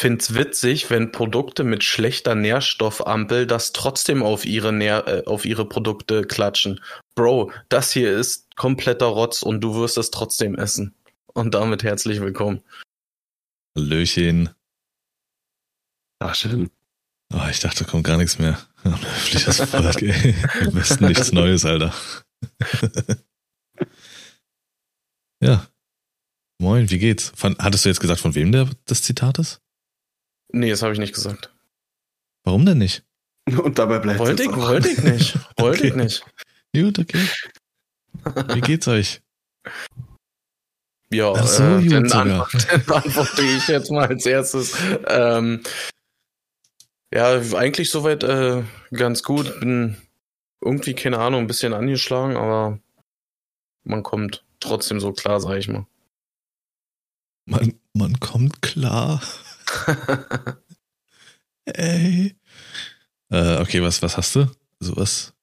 find's witzig, wenn Produkte mit schlechter Nährstoffampel das trotzdem auf ihre Nähr äh, auf ihre Produkte klatschen. Bro, das hier ist kompletter Rotz und du wirst es trotzdem essen. Und damit herzlich willkommen. Hallöchen. Ach, schön. Oh, ich dachte, da kommt gar nichts mehr. Das Volk, ey. Am besten nichts Neues, Alter. ja. Moin, wie geht's? Von, hattest du jetzt gesagt, von wem der, das Zitat ist? Nee, das habe ich nicht gesagt. Warum denn nicht? Und dabei bleibt Wollte ich, wollte ich nicht. Wollte ich Okay. nicht. Gut, okay. Wie geht's euch? Ja, Ach so, äh, dann, antworte, antworte ich jetzt mal als erstes. Ähm, ja, eigentlich soweit äh, ganz gut. Bin irgendwie, keine Ahnung, ein bisschen angeschlagen, aber man kommt trotzdem so klar, sag ich mal. Man, man kommt klar. Ey. Äh, okay, was, was hast du? Sowas?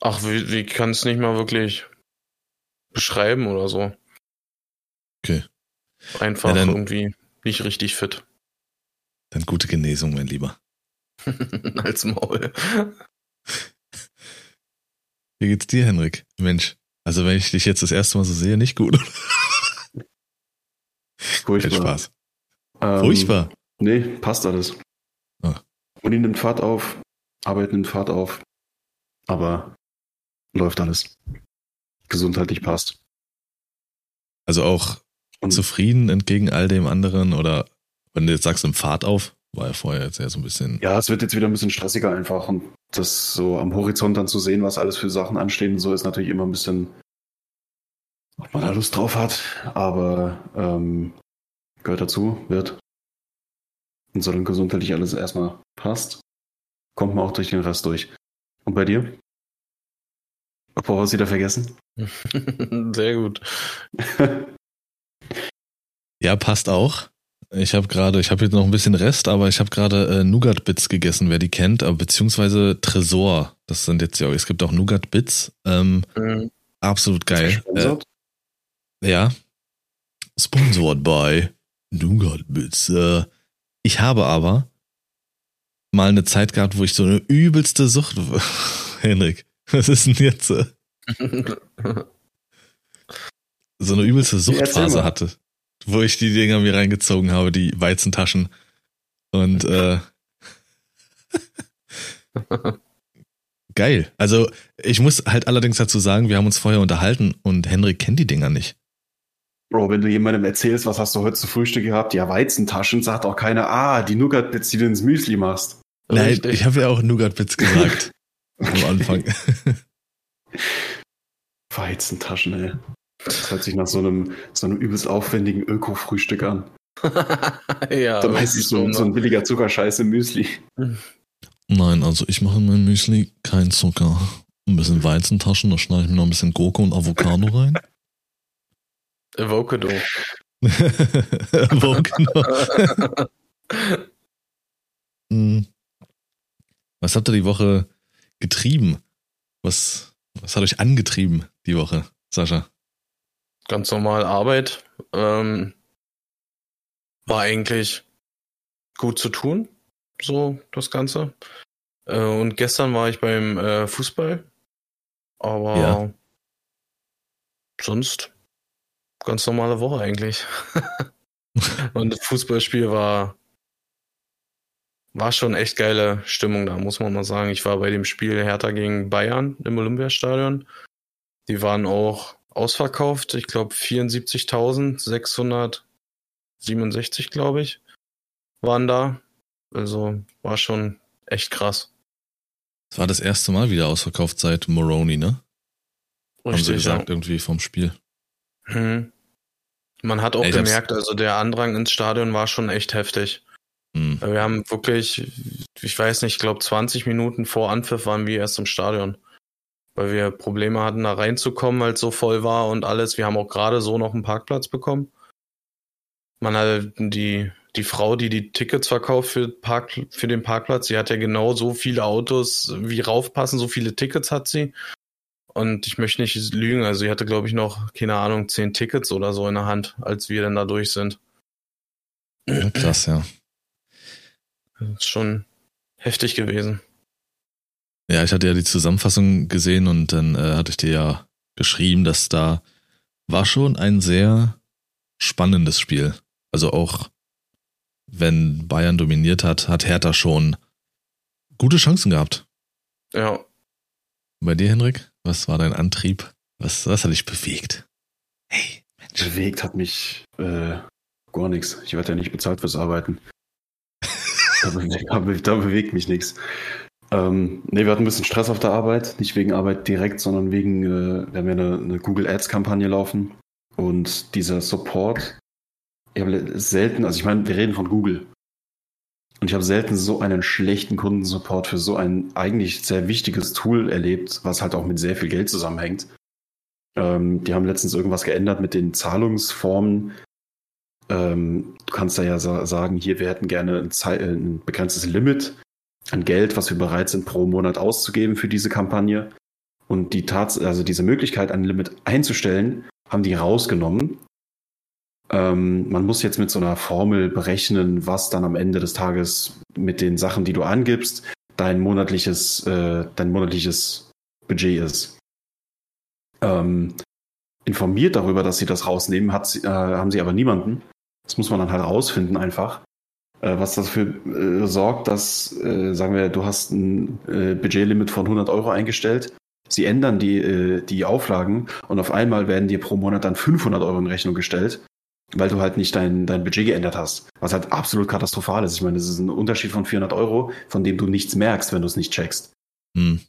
Ach, wie, wie kann es nicht mal wirklich beschreiben oder so. Okay. Einfach Ja, dann- irgendwie nicht richtig fit. Dann gute Genesung, mein Lieber. als Maul. Wie geht's dir, Henrik? Mensch. Also, wenn ich dich jetzt das erste Mal so sehe, nicht gut. Kein Spaß. Ähm, Furchtbar. Nee, passt alles. Ah. Uni nimmt Fahrt auf, Arbeit nimmt Fahrt auf, aber läuft alles. Gesundheitlich passt. Also auch Und zufrieden entgegen all dem anderen oder wenn du jetzt sagst, im Fahrt auf, war ja vorher jetzt ja so ein bisschen. ja, es wird jetzt wieder ein bisschen stressiger einfach und das so am Horizont dann zu sehen, was alles für Sachen anstehen, und so ist natürlich immer ein bisschen, ob man da Lust drauf hat, aber ähm, gehört dazu, wird. Und solange gesundheitlich alles erstmal passt, kommt man auch durch den Rest durch. Und bei dir? Bevor wir es wieder vergessen? Sehr gut. Ja, passt auch. Ich habe gerade, ich habe jetzt noch ein bisschen Rest, aber ich habe gerade äh, Nougat Bits gegessen, wer die kennt, aber beziehungsweise Tresor. Das sind jetzt ja, es gibt auch Nougat Bits. Ähm, Mhm. absolut geil. Äh, ja. Sponsored by Nougat Bits. Äh, ich habe aber mal eine Zeit gehabt, wo ich so eine übelste Sucht. Henrik, was ist denn jetzt? äh, so eine übelste Suchtphase hatte, wo ich die Dinger mir reingezogen habe, die Weizentaschen. Und äh, geil. Also ich muss halt allerdings dazu sagen, wir haben uns vorher unterhalten und Henrik kennt die Dinger nicht. Bro, wenn du jemandem erzählst, was hast du heute zu Frühstück gehabt? Ja, Weizentaschen, sagt auch keiner, ah, die Nougat-Bits, die du ins Müsli machst. Nein, Richtig. ich habe ja auch Nougat-Bits gesagt am Anfang. Weizentaschen, ey. Das hört sich nach so einem, so einem übelst aufwendigen Öko-Frühstück an. ja, Da meistens so, so ein billiger Zuckerscheiß im Müsli. Nein, also ich mache in mein Müsli kein Zucker. Ein bisschen Weizentaschen, da schneide ich mir noch ein bisschen Gurke und Avocado rein. Wo genau? Hm. Was habt ihr die Woche getrieben? Was, was hat euch angetrieben die Woche, Sascha? Ganz normal Arbeit. Ähm, war eigentlich gut zu tun, so das Ganze. Äh, und gestern war ich beim äh, Fußball. Aber Ja. sonst ganz normale Woche eigentlich. und das Fußballspiel war war schon echt geile Stimmung da, muss man mal sagen. Ich war bei dem Spiel Hertha gegen Bayern im Olympiastadion. Die waren auch ausverkauft. Ich glaube 74.667, glaube ich, waren da. Also war schon echt krass. Das war das erste Mal wieder ausverkauft seit Moroni, ne? Haben sie gesagt, irgendwie vom Spiel. ja. Hm. Man hat auch ich gemerkt, also der Andrang ins Stadion war schon echt heftig. Hm. Wir haben wirklich, ich weiß nicht, ich glaube 20 Minuten vor Anpfiff waren wir erst im Stadion. Weil wir Probleme hatten, da reinzukommen, weil es so voll war und alles. Wir haben auch gerade so noch einen Parkplatz bekommen. Man hat die, die Frau, die die Tickets verkauft für, Park, für den Parkplatz, die hat ja genau so viele Autos, wie raufpassen, so viele Tickets hat sie. Und ich möchte nicht lügen, also sie hatte, glaube ich, noch, keine Ahnung, zehn Tickets oder so in der Hand, als wir dann da durch sind. Ja, krass, ja. Das ist schon heftig gewesen. Ja, ich hatte ja die Zusammenfassung gesehen und dann äh, hatte ich dir ja geschrieben, dass da war schon ein sehr spannendes Spiel. Also auch wenn Bayern dominiert hat, hat Hertha schon gute Chancen gehabt. Ja. Bei dir, Henrik, was war dein Antrieb? Was, was hat dich bewegt? Hey, Mensch. Bewegt hat mich äh, gar nichts. Ich werde ja nicht bezahlt fürs Arbeiten. da, da, da bewegt mich nichts. Ähm, nee, wir hatten ein bisschen Stress auf der Arbeit. Nicht wegen Arbeit direkt, sondern wegen, äh, wir haben ja eine, eine Google Ads-Kampagne laufen. Und dieser Support, ich habe selten, also ich meine, wir reden von Google. Und ich habe selten so einen schlechten Kundensupport für so ein eigentlich sehr wichtiges Tool erlebt, was halt auch mit sehr viel Geld zusammenhängt. Ähm, die haben letztens irgendwas geändert mit den Zahlungsformen. Ähm, du kannst da ja sagen, hier, wir hätten gerne ein, ein begrenztes Limit an Geld, was wir bereit sind, pro Monat auszugeben für diese Kampagne. Und die Tats also diese Möglichkeit, ein Limit einzustellen, haben die rausgenommen. Ähm, man muss jetzt mit so einer Formel berechnen, was dann am Ende des Tages mit den Sachen, die du angibst, dein monatliches, äh, dein monatliches Budget ist. Ähm, informiert darüber, dass sie das rausnehmen, hat, äh, haben sie aber niemanden. Das muss man dann halt rausfinden einfach. Äh, was dafür äh, sorgt, dass, äh, sagen wir, du hast ein äh, Budgetlimit von 100 Euro eingestellt. Sie ändern die, äh, die Auflagen und auf einmal werden dir pro Monat dann 500 Euro in Rechnung gestellt, weil du halt nicht dein, dein Budget geändert hast. Was halt absolut katastrophal ist. Ich meine, das ist ein Unterschied von 400 Euro, von dem du nichts merkst, wenn du es nicht checkst. Hm.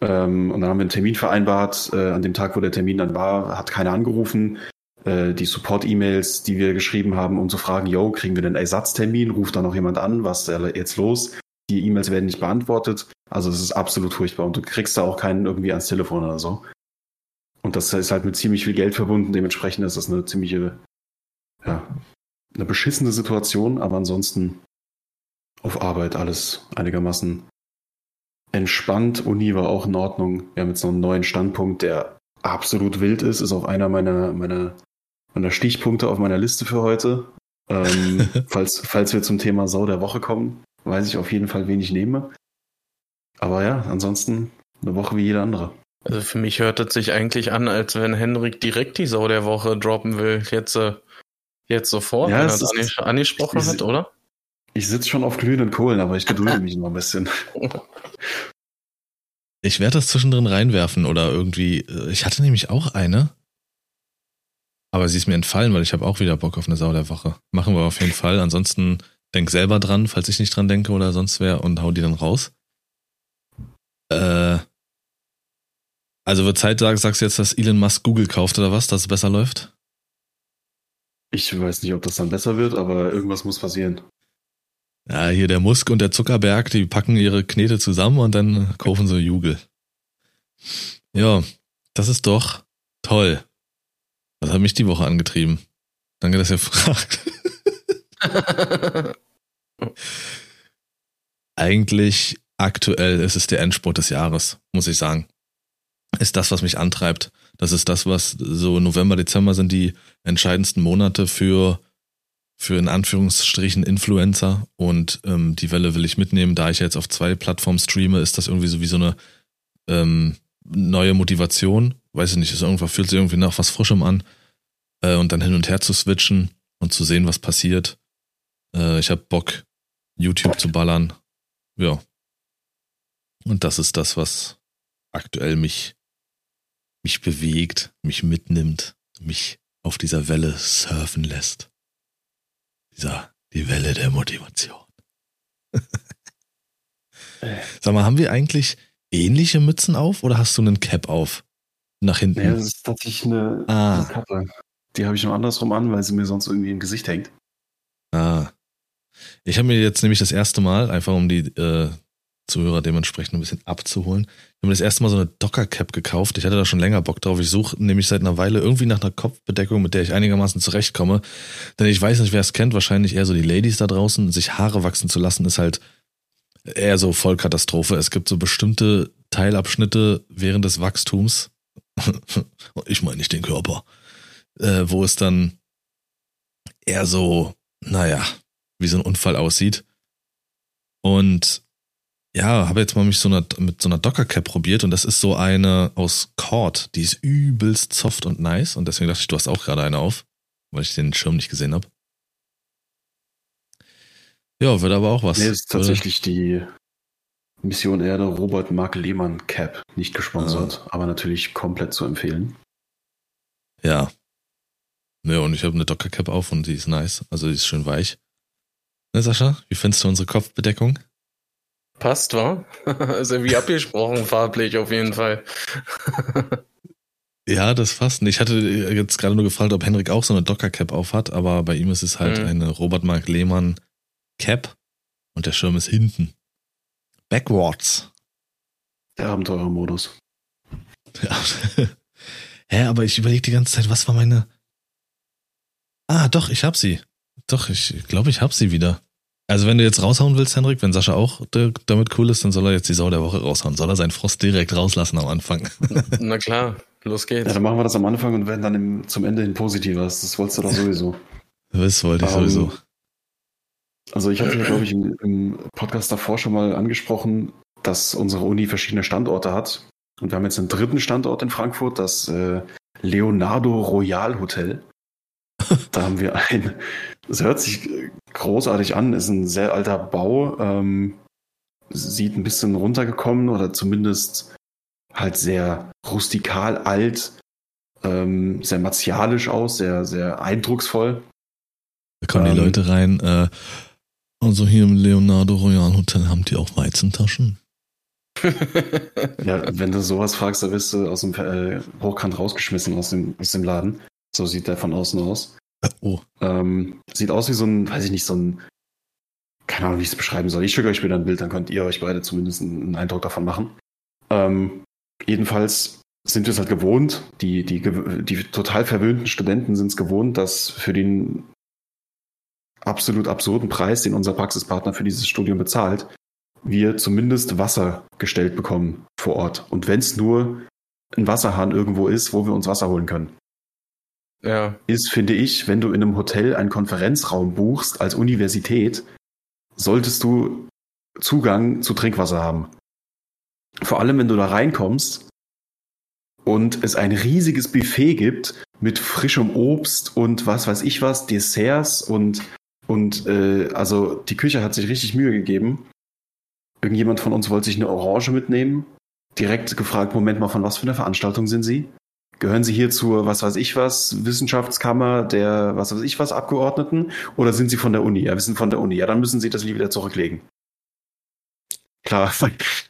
Ähm, und dann haben wir einen Termin vereinbart. Äh, an dem Tag, wo der Termin dann war, hat keiner angerufen. Äh, die Support-E-Mails, die wir geschrieben haben, um zu fragen, yo, kriegen wir den Ersatztermin? Ruft da noch jemand an? Was ist jetzt los? Die E-Mails werden nicht beantwortet. Also es ist absolut furchtbar und du kriegst da auch keinen irgendwie ans Telefon oder so. Und das ist halt mit ziemlich viel Geld verbunden. Dementsprechend ist das eine ziemliche, ja, eine beschissene Situation, aber ansonsten auf Arbeit alles einigermaßen entspannt. Uni war auch in Ordnung. Wir haben jetzt noch einen neuen Standpunkt, der absolut wild ist, ist auch einer meiner, meiner meiner Stichpunkte auf meiner Liste für heute. Ähm, falls, falls wir zum Thema Sau der Woche kommen, weiß ich auf jeden Fall, wen ich nehme. Aber ja, ansonsten eine Woche wie jede andere. Also für mich hört es sich eigentlich an, als wenn Henrik direkt die Sau der Woche droppen will. Jetzt, äh, jetzt sofort, ja, wenn er es angesprochen ich, hat, oder? Ich sitze schon auf glühenden Kohlen, aber ich gedulde mich noch ein bisschen. Ich werde das zwischendrin reinwerfen oder irgendwie. Äh, ich hatte nämlich auch eine. Aber sie ist mir entfallen, weil ich habe auch wieder Bock auf eine Sau der Woche. Machen wir auf jeden Fall. Ansonsten denk selber dran, falls ich nicht dran denke oder sonst wer und hau die dann raus. Äh, also wird Zeit, sagst, sagst du jetzt, dass Elon Musk Google kauft oder was, dass es besser läuft? Ich weiß nicht, ob das dann besser wird, aber irgendwas muss passieren. Ja, hier der Musk und der Zuckerberg, die packen ihre Knete zusammen und dann kaufen sie Jugel. Ja, das ist doch toll. Das hat mich die Woche angetrieben. Danke, dass ihr fragt. Eigentlich aktuell ist es der Endspurt des Jahres, muss ich sagen. Ist das, was mich antreibt. Das ist das, was so November, Dezember sind die entscheidendsten Monate für, für in Anführungsstrichen Influencer. Und ähm, die Welle will ich mitnehmen. Da ich jetzt auf zwei Plattformen streame, ist das irgendwie so wie so eine ähm, neue Motivation. Weiß ich nicht, es irgendwann fühlt sich irgendwie nach was Frischem an. Äh, und dann hin und her zu switchen und zu sehen, was passiert. Äh, ich habe Bock, YouTube zu ballern. Ja. Und das ist das, was aktuell mich, mich bewegt, mich mitnimmt, mich auf dieser Welle surfen lässt. Dieser, die Welle der Motivation. Sag mal, haben wir eigentlich ähnliche Mützen auf oder hast du einen Cap auf? Nach hinten? Ja, das ist tatsächlich eine, ah. eine Kappe. Die habe ich nur andersrum an, weil sie mir sonst irgendwie im Gesicht hängt. Ah. Ich habe mir jetzt nämlich das erste Mal, einfach um die äh, Zuhörer dementsprechend ein bisschen abzuholen, ich habe mir das erste Mal so eine Docker-Cap gekauft. Ich hatte da schon länger Bock drauf. Ich suche nämlich seit einer Weile irgendwie nach einer Kopfbedeckung, mit der ich einigermaßen zurechtkomme. Denn ich weiß nicht, wer es kennt, wahrscheinlich eher so die Ladies da draußen. Sich Haare wachsen zu lassen, ist halt eher so Vollkatastrophe. Es gibt so bestimmte Teilabschnitte während des Wachstums. ich meine nicht den Körper äh, wo es dann eher so, naja, wie so ein Unfall aussieht. Und ja, habe jetzt mal mich so einer, mit so einer Docker Cap probiert und das ist so eine aus Cord, die ist übelst soft und nice und deswegen dachte ich, du hast auch gerade eine auf, weil ich den Schirm nicht gesehen habe. Ja, wird aber auch was. Nee, ist tatsächlich die Mission Erde Robert Mark Lehmann Cap, nicht gesponsert, ah. aber natürlich komplett zu empfehlen. Ja. Ja, und ich habe eine Docker Cap auf und die ist nice, also die ist schön weich. Ne, Sascha, wie findest du unsere Kopfbedeckung? Passt, wa? Also wie abgesprochen, farblich auf jeden Fall. ja, das passt. Ich hatte jetzt gerade nur gefragt, ob Henrik auch so eine Docker-Cap aufhat, aber bei ihm ist es halt mhm. eine Robert Mark Lehmann Cap und der Schirm ist hinten. Backwards. Der Abenteurermodus. Ja. Hä, aber ich überlege die ganze Zeit, was war meine. Ah, doch, ich hab sie. Doch, ich glaube, ich hab sie wieder. Also wenn du jetzt raushauen willst, Henrik, wenn Sascha auch damit cool ist, dann soll er jetzt die Sau der Woche raushauen. Soll er seinen Frost direkt rauslassen am Anfang? Na klar, los geht's. Ja, dann machen wir das am Anfang und werden dann im, zum Ende hin positiver. Das wolltest du doch sowieso. Das wollte ich um, ähm, sowieso. Also ich hatte, glaube ich, im, im Podcast davor schon mal angesprochen, dass unsere Uni verschiedene Standorte hat. Und wir haben jetzt einen dritten Standort in Frankfurt, das äh, Leonardo Royal Hotel. da haben wir ein, es hört sich großartig an, ist ein sehr alter Bau, ähm, sieht ein bisschen runtergekommen oder zumindest halt sehr rustikal alt, ähm, sehr martialisch aus, sehr, sehr eindrucksvoll. Da kommen ähm, die Leute rein, äh, also hier im Leonardo Royal Hotel haben die auch Weizentaschen. ja, wenn du sowas fragst, dann wirst du aus dem äh, Hochkant rausgeschmissen aus dem, aus dem Laden. So sieht der von außen aus. Oh. Ähm, sieht aus wie so ein, weiß ich nicht, so ein, keine Ahnung, wie ich es beschreiben soll. Ich schicke euch später ein Bild, dann könnt ihr euch beide zumindest einen Eindruck davon machen. Ähm, jedenfalls sind wir es halt gewohnt, die, die, die total verwöhnten Studenten sind es gewohnt, dass für den absolut absurden Preis, den unser Praxispartner für dieses Studium bezahlt, wir zumindest Wasser gestellt bekommen vor Ort. Und wenn es nur ein Wasserhahn irgendwo ist, wo wir uns Wasser holen können. Ja. Ist, finde ich, wenn du in einem Hotel einen Konferenzraum buchst als Universität, solltest du Zugang zu Trinkwasser haben. Vor allem, wenn du da reinkommst und es ein riesiges Buffet gibt mit frischem Obst und was weiß ich was, Desserts und, und äh, also die Küche hat sich richtig Mühe gegeben. Irgendjemand von uns wollte sich eine Orange mitnehmen. Direkt gefragt, Moment mal, von was für einer Veranstaltung sind Sie? Gehören Sie hier zur, was weiß ich was, Wissenschaftskammer der, was weiß ich was, Abgeordneten? Oder sind Sie von der Uni? Ja, wir sind von der Uni. Ja, dann müssen Sie das wieder zurücklegen. Klar,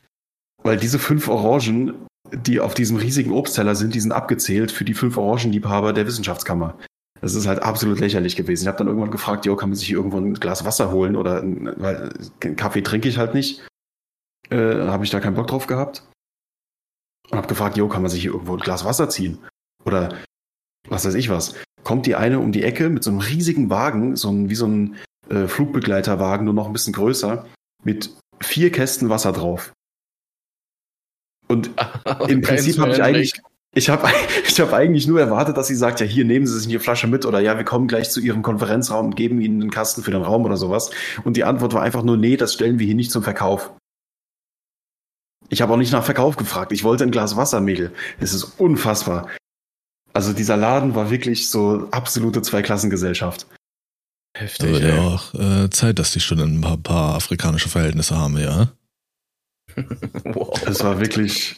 weil diese fünf Orangen, die auf diesem riesigen Obstteller sind, die sind abgezählt für die fünf Orangenliebhaber der Wissenschaftskammer. Das ist halt absolut lächerlich gewesen. Ich habe dann irgendwann gefragt, jo, kann man sich irgendwo ein Glas Wasser holen oder weil Kaffee trinke ich halt nicht. Äh, habe ich da keinen Bock drauf gehabt und habe gefragt, jo, kann man sich hier irgendwo ein Glas Wasser ziehen? Oder was weiß ich was. Kommt die eine um die Ecke mit so einem riesigen Wagen, so ein, wie so ein äh, Flugbegleiterwagen, nur noch ein bisschen größer, mit vier Kästen Wasser drauf. Und im Prinzip habe ich eigentlich, ich habe ich hab eigentlich nur erwartet, dass sie sagt, ja, hier nehmen Sie sich eine Flasche mit oder ja, wir kommen gleich zu Ihrem Konferenzraum und geben Ihnen einen Kasten für den Raum oder sowas. Und die Antwort war einfach nur, nee, das stellen wir hier nicht zum Verkauf. Ich habe auch nicht nach Verkauf gefragt. Ich wollte ein Glas Wasser, Mädel. Es ist unfassbar. Also dieser Laden war wirklich so absolute Zweiklassengesellschaft. Heftig. Aber ja auch äh, Zeit, dass die Studenten ein paar, paar afrikanische Verhältnisse haben, ja. wow. Es war wirklich.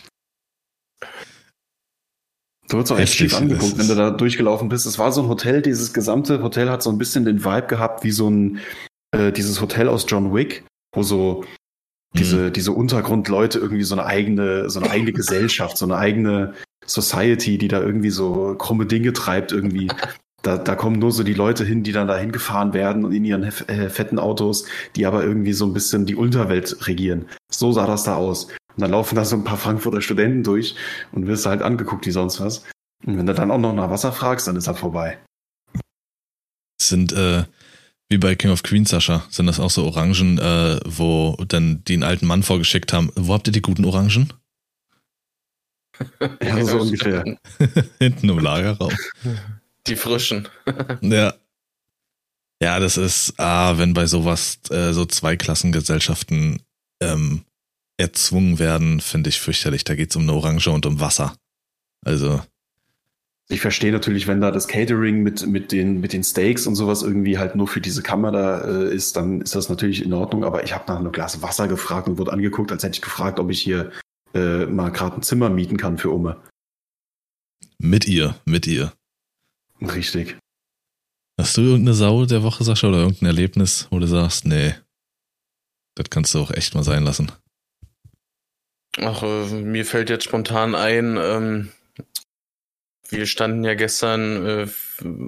Du wurdest auch echt schief angeguckt, wenn du da durchgelaufen bist. Es war so ein Hotel, dieses gesamte Hotel hat so ein bisschen den Vibe gehabt wie so ein, äh, dieses Hotel aus John Wick, wo so diese, mhm. diese Untergrundleute irgendwie so eine eigene, so eine eigene Gesellschaft, so eine eigene Society, die da irgendwie so krumme Dinge treibt, irgendwie. Da, da kommen nur so die Leute hin, die dann da hingefahren werden und in ihren äh, fetten Autos, die aber irgendwie so ein bisschen die Unterwelt regieren. So sah das da aus. Und dann laufen da so ein paar Frankfurter Studenten durch und wirst halt angeguckt wie sonst was. Und wenn du dann auch noch nach Wasser fragst, dann ist halt vorbei. Sind, äh, wie bei King of Queens, Sascha, sind das auch so Orangen, äh, wo dann die einen alten Mann vorgeschickt haben. Wo habt ihr die guten Orangen? ja, so ungefähr. Hinten im Lagerraum. Die frischen. ja. Ja, das ist, ah, wenn bei sowas äh, so Zweiklassengesellschaften ähm, erzwungen werden, finde ich fürchterlich. Da geht's um eine Orange und um Wasser. Also. Ich verstehe natürlich, wenn da das Catering mit, mit, den, mit den Steaks und sowas irgendwie halt nur für diese Kammer da äh, ist, dann ist das natürlich in Ordnung. Aber ich habe nach einem Glas Wasser gefragt und wurde angeguckt, als hätte ich gefragt, ob ich hier äh, mal gerade ein Zimmer mieten kann für Umme. Mit ihr, mit ihr. Richtig. Hast du irgendeine Sau der Woche, Sascha, oder irgendein Erlebnis, wo du sagst, nee, das kannst du auch echt mal sein lassen? Ach, äh, mir fällt jetzt spontan ein, ähm, wir standen ja gestern, äh,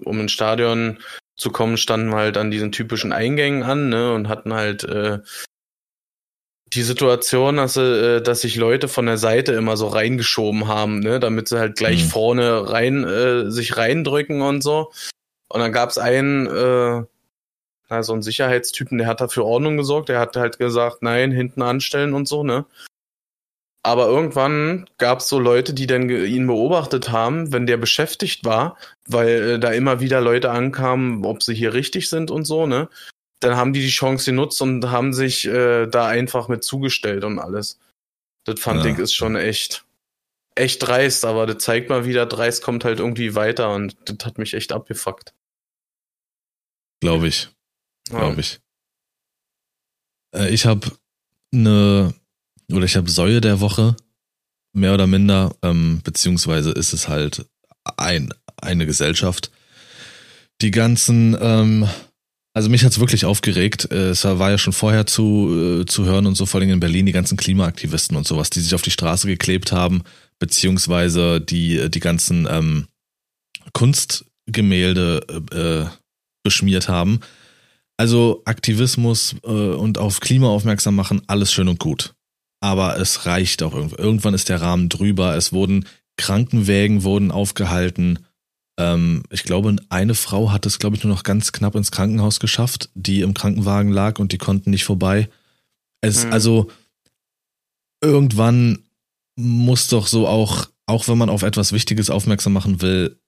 um ins Stadion zu kommen, standen halt an diesen typischen Eingängen an, ne, und hatten halt äh, die Situation, dass, äh, dass sich Leute von der Seite immer so reingeschoben haben, ne, damit sie halt gleich mhm. vorne rein äh, sich reindrücken und so. Und dann gab's einen, äh, na, so einen Sicherheitstypen, der hat dafür Ordnung gesorgt, der hat halt gesagt, nein, hinten anstellen und so, ne. Aber irgendwann gab es so Leute, die dann ihn beobachtet haben, wenn der beschäftigt war, weil äh, da immer wieder Leute ankamen, ob sie hier richtig sind und so, ne? Dann haben die die Chance genutzt und haben sich äh, da einfach mit zugestellt und alles. Das fand ja. ich ist schon echt, echt dreist, aber das zeigt mal wieder, dreist kommt halt irgendwie weiter und das hat mich echt abgefuckt. Glaube ich. Glaube ja. ich. Äh, ich habe eine oder ich habe Säue der Woche, mehr oder minder, ähm, beziehungsweise ist es halt ein, eine Gesellschaft. Die ganzen, ähm, also mich hat's wirklich aufgeregt. Es war ja schon vorher zu, äh, zu hören und so, vor allem in Berlin, die ganzen Klimaaktivisten und sowas, die sich auf die Straße geklebt haben, beziehungsweise die, die ganzen ähm, Kunstgemälde äh, beschmiert haben. Also Aktivismus äh, und auf Klima aufmerksam machen, alles schön und gut aber es reicht auch irgendwann. Irgendwann ist der Rahmen drüber. Es wurden Krankenwägen wurden aufgehalten. Ähm, ich glaube, eine Frau hat es, glaube ich, nur noch ganz knapp ins Krankenhaus geschafft, die im Krankenwagen lag und die konnten nicht vorbei. Es, mhm. also, irgendwann muss doch so auch, auch wenn man auf etwas Wichtiges aufmerksam machen will,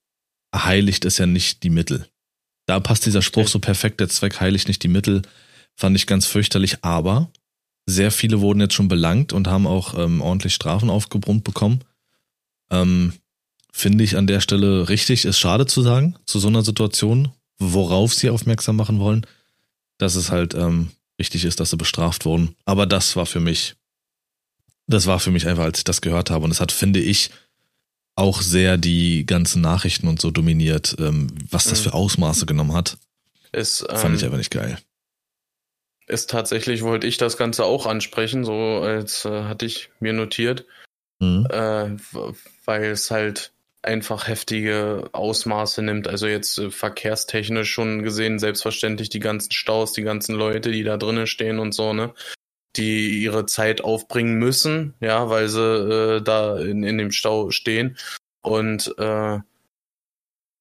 heiligt es ja nicht die Mittel. Da passt dieser Spruch so perfekt, der Zweck heiligt nicht die Mittel, fand ich ganz fürchterlich, aber sehr viele wurden jetzt schon belangt und haben auch ähm, ordentlich Strafen aufgebrummt bekommen. Ähm, Finde ich an der Stelle richtig, ist schade zu sagen, zu so einer Situation, worauf sie aufmerksam machen wollen, dass es halt ähm, richtig ist, dass sie bestraft wurden. Aber das war für mich, das war für mich einfach, als ich das gehört habe. Und es hat, finde ich, auch sehr die ganzen Nachrichten und so dominiert, ähm, was das mhm. für Ausmaße genommen hat. Ist, Fand ich ähm, einfach nicht geil ist tatsächlich, wollte ich das Ganze auch ansprechen, so als äh, hatte ich mir notiert, mhm. äh, weil es halt einfach heftige Ausmaße nimmt. Also jetzt äh, verkehrstechnisch schon gesehen, selbstverständlich die ganzen Staus, die ganzen Leute, die da drinnen stehen und so, ne? Die ihre Zeit aufbringen müssen, ja, weil sie äh, da in, in dem Stau stehen. Und äh,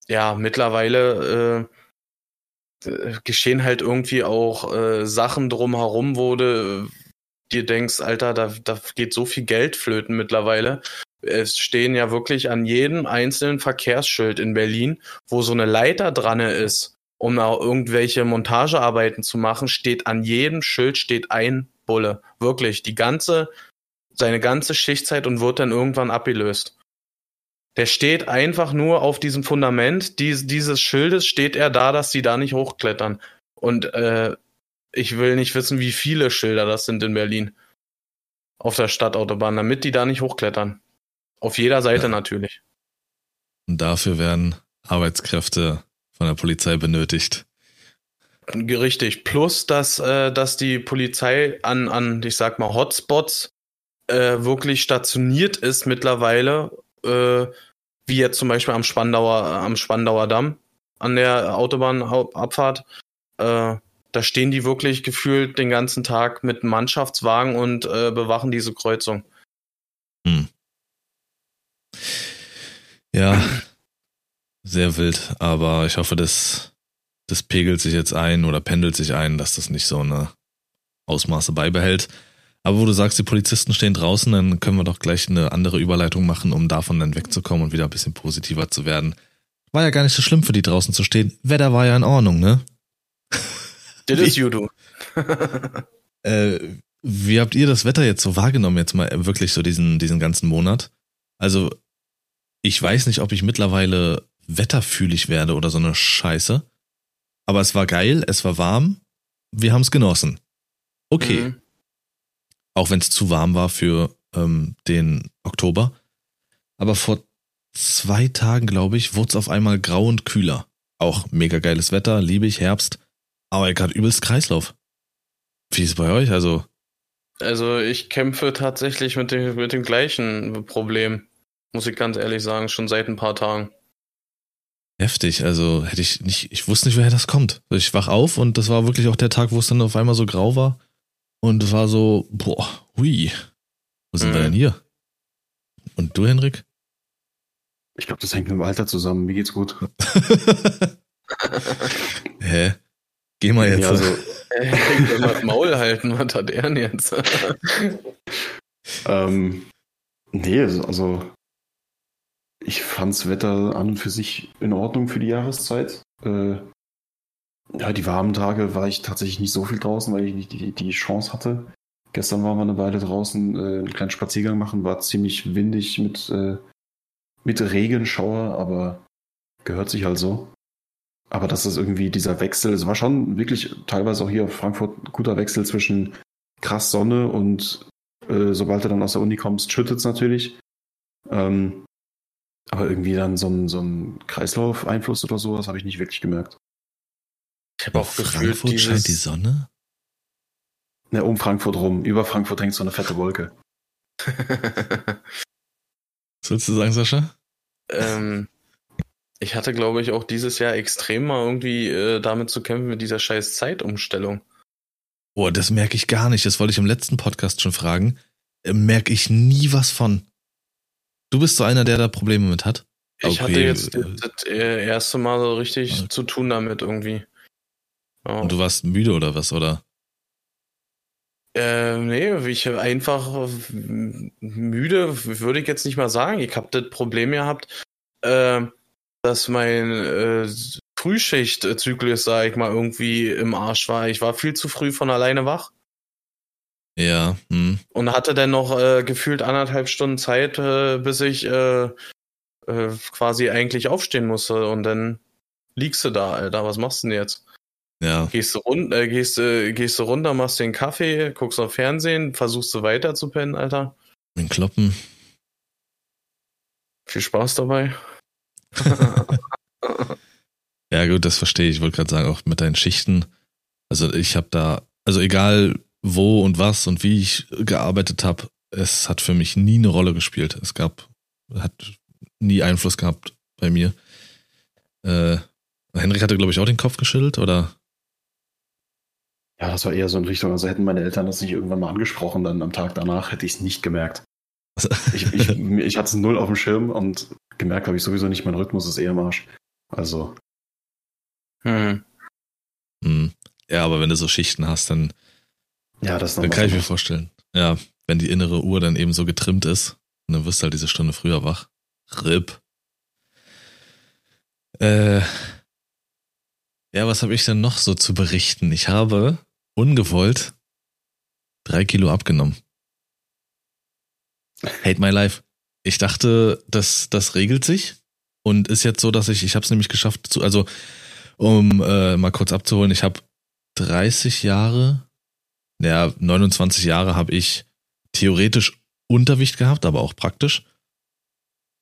ja, mittlerweile äh, geschehen halt irgendwie auch äh, Sachen drumherum, wo du äh, dir denkst, Alter, da, da geht so viel Geld flöten mittlerweile. Es stehen ja wirklich an jedem einzelnen Verkehrsschild in Berlin, wo so eine Leiter dran ist, um auch irgendwelche Montagearbeiten zu machen, steht an jedem Schild steht ein Bulle. Wirklich, die ganze, seine ganze Schichtzeit und wird dann irgendwann abgelöst. Der steht einfach nur auf diesem Fundament dies, dieses Schildes, steht er da, dass sie da nicht hochklettern. Und äh, ich will nicht wissen, wie viele Schilder das sind in Berlin. Auf der Stadtautobahn, damit die da nicht hochklettern. Auf jeder Seite ja. natürlich. Und dafür werden Arbeitskräfte von der Polizei benötigt. Richtig. Plus, dass, äh, dass die Polizei an, an, ich sag mal, Hotspots äh, wirklich stationiert ist mittlerweile äh, wie jetzt zum Beispiel am Spandauer, am Spandauer Damm an der Autobahnabfahrt. Äh, da stehen die wirklich gefühlt den ganzen Tag mit Mannschaftswagen und äh, bewachen diese Kreuzung. Hm. Ja, sehr wild, aber ich hoffe, das, das pegelt sich jetzt ein oder pendelt sich ein, dass das nicht so eine Ausmaße beibehält. Aber wo du sagst, die Polizisten stehen draußen, dann können wir doch gleich eine andere Überleitung machen, um davon dann wegzukommen und wieder ein bisschen positiver zu werden. War ja gar nicht so schlimm für die draußen zu stehen. Wetter war ja in Ordnung, ne? Das ist Judo. Äh, wie habt ihr das Wetter jetzt so wahrgenommen, jetzt mal wirklich so diesen, diesen ganzen Monat? Also, ich weiß nicht, ob ich mittlerweile wetterfühlig werde oder so eine Scheiße. Aber es war geil, es war warm, wir haben es genossen. Okay. Mhm. Auch wenn es zu warm war für ähm, den Oktober. Aber vor zwei Tagen, glaube ich, wurde es auf einmal grau und kühler. Auch mega geiles Wetter, liebe ich, Herbst. Aber gerade übelst Kreislauf. Wie ist es bei euch? Also, Also ich kämpfe tatsächlich mit dem, mit dem gleichen Problem. Muss ich ganz ehrlich sagen, schon seit ein paar Tagen. heftig. Also hätte ich nicht, ich wusste nicht, woher das kommt. Ich wach auf und das war wirklich auch der Tag, wo es dann auf einmal so grau war. Und es war so, boah, hui. Wo sind wir Mhm. denn hier? Und du, Henrik? Ich glaube, das hängt mit dem Alter zusammen. Mir geht's gut. Hä? Geh mal jetzt. Ja, also, mal das Maul halten, was hat er denn jetzt? ähm, nee, also ich fand's Wetter an und für sich in Ordnung für die Jahreszeit. Äh, ja, die warmen Tage war ich tatsächlich nicht so viel draußen, weil ich nicht die, die Chance hatte. Gestern waren wir eine Weile draußen, äh, einen kleinen Spaziergang machen, war ziemlich windig mit, äh, mit Regenschauer, aber gehört sich halt so. Aber das ist irgendwie dieser Wechsel, es war schon wirklich teilweise auch hier auf Frankfurt ein guter Wechsel zwischen krass Sonne und äh, sobald du dann aus der Uni kommst, schüttet es natürlich. Ähm, aber irgendwie dann so ein, so ein Kreislauf-Einfluss oder so, das habe ich nicht wirklich gemerkt. Ich habe auch gefühlt Frankfurt scheint die dieses, Sonne? Ne, um Frankfurt rum. Über Frankfurt hängt so eine fette Wolke. Was willst du sagen, Sascha? ähm, ich hatte, glaube ich, auch dieses Jahr extrem mal irgendwie äh, damit zu kämpfen mit dieser scheiß Zeitumstellung. Oh, das merke ich gar nicht. Das wollte ich im letzten Podcast schon fragen. Äh, Merke ich nie was von. Du bist so einer, der da Probleme mit hat. Ich Okay, hatte jetzt das, das äh, erste Mal so richtig äh. zu tun damit irgendwie. Ja. Und du warst müde oder was, oder? Äh, nee, ich einfach müde, würde ich jetzt nicht mal sagen. Ich habe das Problem gehabt, äh, dass mein äh, Frühschichtzyklus, sag ich mal, irgendwie im Arsch war. Ich war viel zu früh von alleine wach Ja, hm. und hatte dann noch äh, gefühlt anderthalb Stunden Zeit, äh, bis ich äh, äh, quasi eigentlich aufstehen musste. Und dann liegst du da, Alter. Was machst du denn jetzt? Ja. Gehst du, run äh, gehst, äh, gehst du runter, machst einen Kaffee, guckst auf Fernsehen, versuchst du weiter zu pennen, Alter. Mit Kloppen. Viel Spaß dabei. Ja, gut, das verstehe ich. Ich wollte gerade sagen, auch mit deinen Schichten. Also ich habe da, also egal wo und was und wie ich gearbeitet habe, es hat für mich nie eine Rolle gespielt. Es gab, hat nie Einfluss gehabt bei mir. Äh, Henrik hatte, glaube ich, auch den Kopf geschüttelt, oder? Ja, das war eher so in Richtung, also hätten meine Eltern das nicht irgendwann mal angesprochen, dann am Tag danach hätte ich es nicht gemerkt. Ich, ich, ich hatte es null auf dem Schirm und gemerkt habe ich sowieso nicht, mein Rhythmus ist eher im Arsch. Also, Hm. Hm. Ja, aber wenn du so Schichten hast, dann, ja, das dann kann ich mir vorstellen. Ja, wenn die innere Uhr dann eben so getrimmt ist, dann wirst du halt diese Stunde früher wach. RIP. Äh, ja, was habe ich denn noch so zu berichten? Ich habe ungewollt drei Kilo abgenommen. Hate my life. Ich dachte, das, das regelt sich und ist jetzt so, dass ich, ich habe es nämlich geschafft, zu, also um äh, mal kurz abzuholen, ich habe 30 Jahre, ja, 29 Jahre habe ich theoretisch Unterwicht gehabt, aber auch praktisch.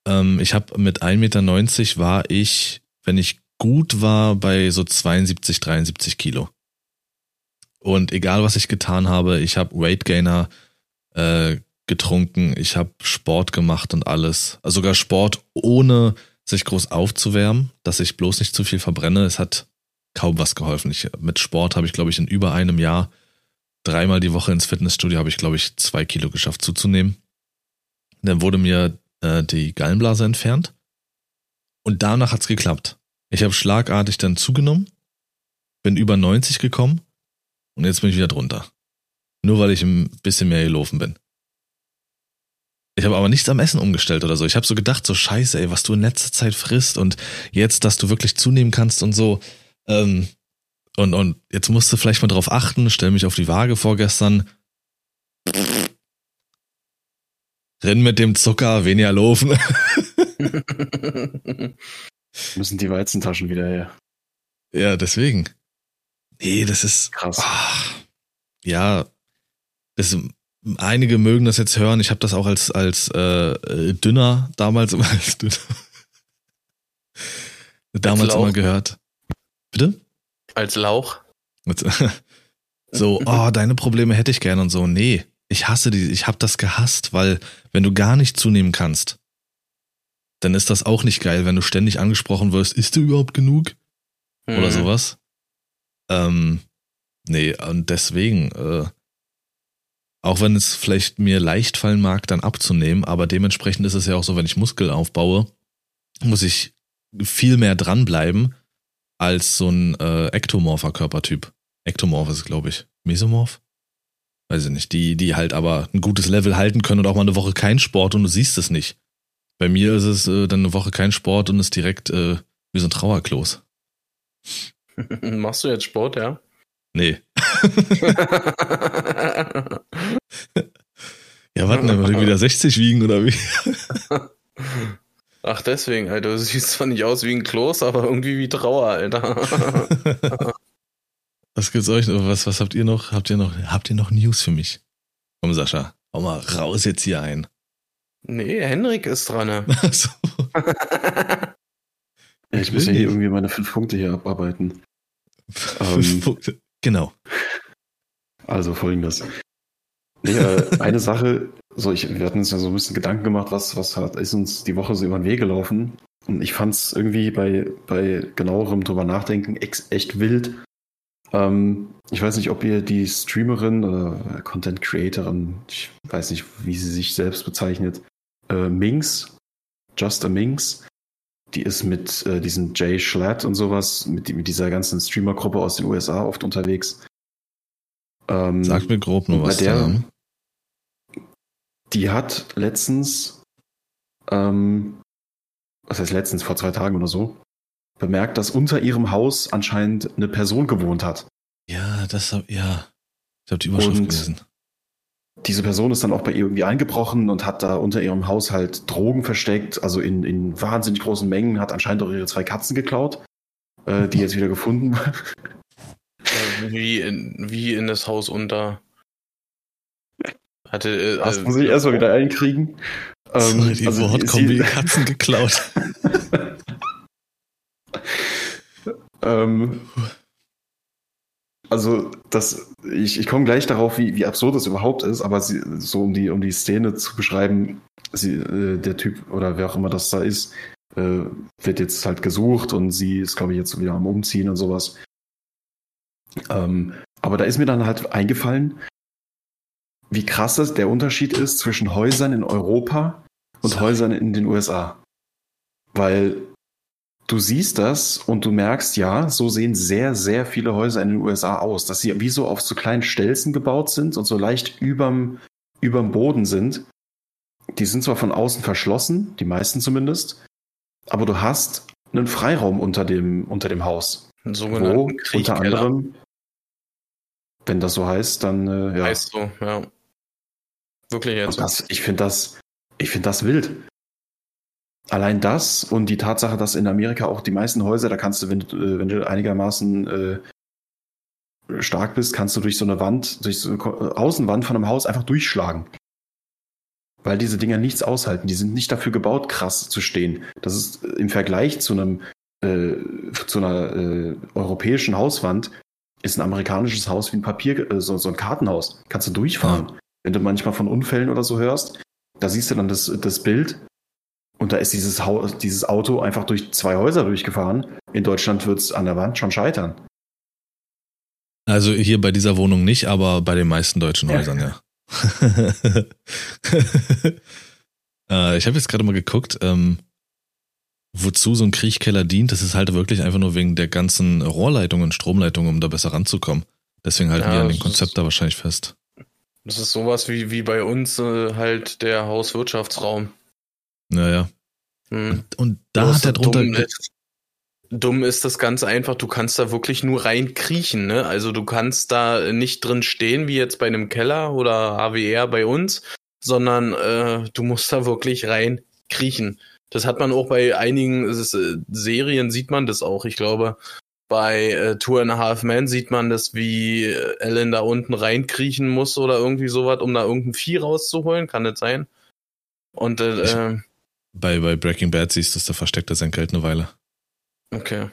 Ähm, ich habe mit 1,90 Meter war ich, wenn ich gut war, bei so 72, 73 Kilo. Und egal was ich getan habe, ich habe Weight Gainer äh, getrunken, ich habe Sport gemacht und alles. Also sogar Sport ohne sich groß aufzuwärmen, dass ich bloß nicht zu viel verbrenne. Es hat kaum was geholfen. Ich, mit Sport habe ich, glaube ich, in über einem Jahr dreimal die Woche ins Fitnessstudio habe ich, glaube ich, zwei Kilo geschafft zuzunehmen. Dann wurde mir äh, die Gallenblase entfernt und danach hat's geklappt. Ich habe schlagartig dann zugenommen, bin über 90 gekommen und jetzt bin ich wieder drunter. Nur weil ich ein bisschen mehr gelaufen bin. Ich habe aber nichts am Essen umgestellt oder so. Ich habe so gedacht, so scheiße, ey, was du in letzter Zeit frisst und jetzt, dass du wirklich zunehmen kannst und so. Ähm, Und, und jetzt musst du vielleicht mal drauf achten, stell mich auf die Waage vorgestern. Renn mit dem Zucker, weniger laufen. Müssen die Weizentaschen wieder her. ja, deswegen. Nee, das ist Krass. Ah, ja, das, einige mögen das jetzt hören. Ich habe das auch als als äh, äh, dünner damals immer als dünner damals immer gehört. Bitte? Als Lauch. So, oh, deine Probleme hätte ich gern und so. Nee, ich hasse die, ich habe das gehasst, weil wenn du gar nicht zunehmen kannst, dann ist das auch nicht geil, wenn du ständig angesprochen wirst, isst du überhaupt genug? oder Mhm. sowas. Ähm, nee, und deswegen, äh, auch wenn es vielleicht mir leicht fallen mag, dann abzunehmen, aber dementsprechend ist es ja auch so, wenn ich Muskel aufbaue, muss ich viel mehr dranbleiben als so ein äh, ektomorpher Körpertyp. Ektomorph ist glaube ich. Mesomorph? Weiß ich nicht. Die, die halt aber ein gutes Level halten können und auch mal eine Woche kein Sport und du siehst es nicht. Bei mir ist es äh, dann eine Woche kein Sport und ist direkt äh, wie so ein Trauerklos. Machst du jetzt Sport, ja? Nee. Ja, warte mal, will ich wieder 60 wiegen oder wie? Ach, deswegen, Alter. Du siehst zwar nicht aus wie ein Kloß, aber irgendwie wie Trauer, Alter. Was gibt's euch noch? Was, was habt ihr noch? Habt ihr noch, habt ihr noch News für mich? Komm, Sascha, hau mal raus jetzt hier ein. nee, Henrik ist dran. Ne? Also, Ja, ich muss ja hier irgendwie meine fünf Punkte hier abarbeiten. Punkte. Genau. Also folgendes. Nee, äh, eine Sache, so ich, wir hatten uns ja so ein bisschen Gedanken gemacht, was, was hat, ist uns die Woche so über den Weg gelaufen. Und ich fand es irgendwie bei, bei genauerem drüber nachdenken echt wild. Ähm, ich weiß nicht, ob ihr die Streamerin oder Content Creatorin, ich weiß nicht, wie sie sich selbst bezeichnet, äh, Minx, Just a Minx, die ist mit äh, diesem Jay Schlatt und sowas, mit, mit dieser ganzen Streamer-Gruppe aus den USA oft unterwegs. Ähm, Sag mir grob nur was der- da. die hat letztens, ähm, was heißt letztens, vor zwei Tagen oder so, bemerkt, dass unter ihrem Haus anscheinend eine Person gewohnt hat. Ja, das hab, ja. Ich habe die Überschrift Und- gelesen. Diese Person ist dann auch bei ihr irgendwie eingebrochen und hat da unter ihrem Haus halt Drogen versteckt, also in, in wahnsinnig großen Mengen, hat anscheinend auch ihre zwei Katzen geklaut, äh, die jetzt wieder gefunden Äh, wie, in, wie in das Haus unter. Hatte. Äh, Das muss ich erstmal wieder einkriegen. Ähm, Sorry, die also Wortkombi sie- Katzen geklaut. Ähm, also das, ich, ich komme gleich darauf, wie, wie absurd das überhaupt ist, aber sie, so um die, um die Szene zu beschreiben, sie, äh, der Typ oder wer auch immer das da ist, äh, wird jetzt halt gesucht und sie ist, glaube ich, jetzt wieder am Umziehen und sowas. Ähm, aber da ist mir dann halt eingefallen, wie krass das der Unterschied ist zwischen Häusern in Europa und. Häusern in den USA. Weil du siehst das und du merkst, ja, so sehen sehr, sehr viele Häuser in den USA aus, dass sie wie so auf so kleinen Stelzen gebaut sind und so leicht überm, überm Boden sind. Die sind zwar von außen verschlossen, die meisten zumindest, aber du hast einen Freiraum unter dem, unter dem Haus. einen Wo sogenannten unter Kriechkeller. anderem, wenn das so heißt, dann äh, ja. Weißt du, ja. Wirklich jetzt. Das, ich finde das, ich finde das wild. Allein das und die Tatsache, dass in Amerika auch die meisten Häuser, da kannst du, wenn du, äh, wenn du einigermaßen äh, stark bist, kannst du durch so eine Wand, durch so eine äh, Außenwand von einem Haus einfach durchschlagen. Weil diese Dinger nichts aushalten. Die sind nicht dafür gebaut, krass zu stehen. Das ist äh, im Vergleich zu einem äh, zu einer äh, europäischen Hauswand ist ein amerikanisches Haus wie ein Papier, äh, so, so ein Kartenhaus. Kannst du durchfahren. Wenn du manchmal von Unfällen oder so hörst, da siehst du dann das, das Bild und da ist dieses, Haus, dieses Auto einfach durch zwei Häuser durchgefahren. In Deutschland wird es an der Wand schon scheitern. Also hier bei dieser Wohnung nicht, aber bei den meisten deutschen Ja. Häusern, ja. äh, ich habe jetzt gerade mal geguckt, ähm, wozu so ein Kriechkeller dient. Das ist halt wirklich einfach nur wegen der ganzen Rohrleitungen, Stromleitungen, um da besser ranzukommen. Deswegen halten Ja, wir an dem Konzept ist- da wahrscheinlich fest. Das ist sowas wie, wie bei uns äh, halt der Hauswirtschaftsraum. Naja. Hm. Und, und da Bloß hat er drunter, dumm ist. dumm ist das ganz einfach. Du kannst da wirklich nur reinkriechen, ne? Also du kannst da nicht drin stehen, wie jetzt bei einem Keller oder HWR bei uns, sondern äh, du musst da wirklich rein kriechen. Das hat man auch bei einigen ist, äh, Serien sieht man das auch. Ich glaube, bei äh, Two and a Half Men sieht man das, wie äh, Ellen da unten reinkriechen muss oder irgendwie sowas, um da irgendein Vieh rauszuholen. Kann das sein? Und äh, äh, Bei, bei Breaking Bad siehst du, da versteckt er sein Geld eine Weile. okay.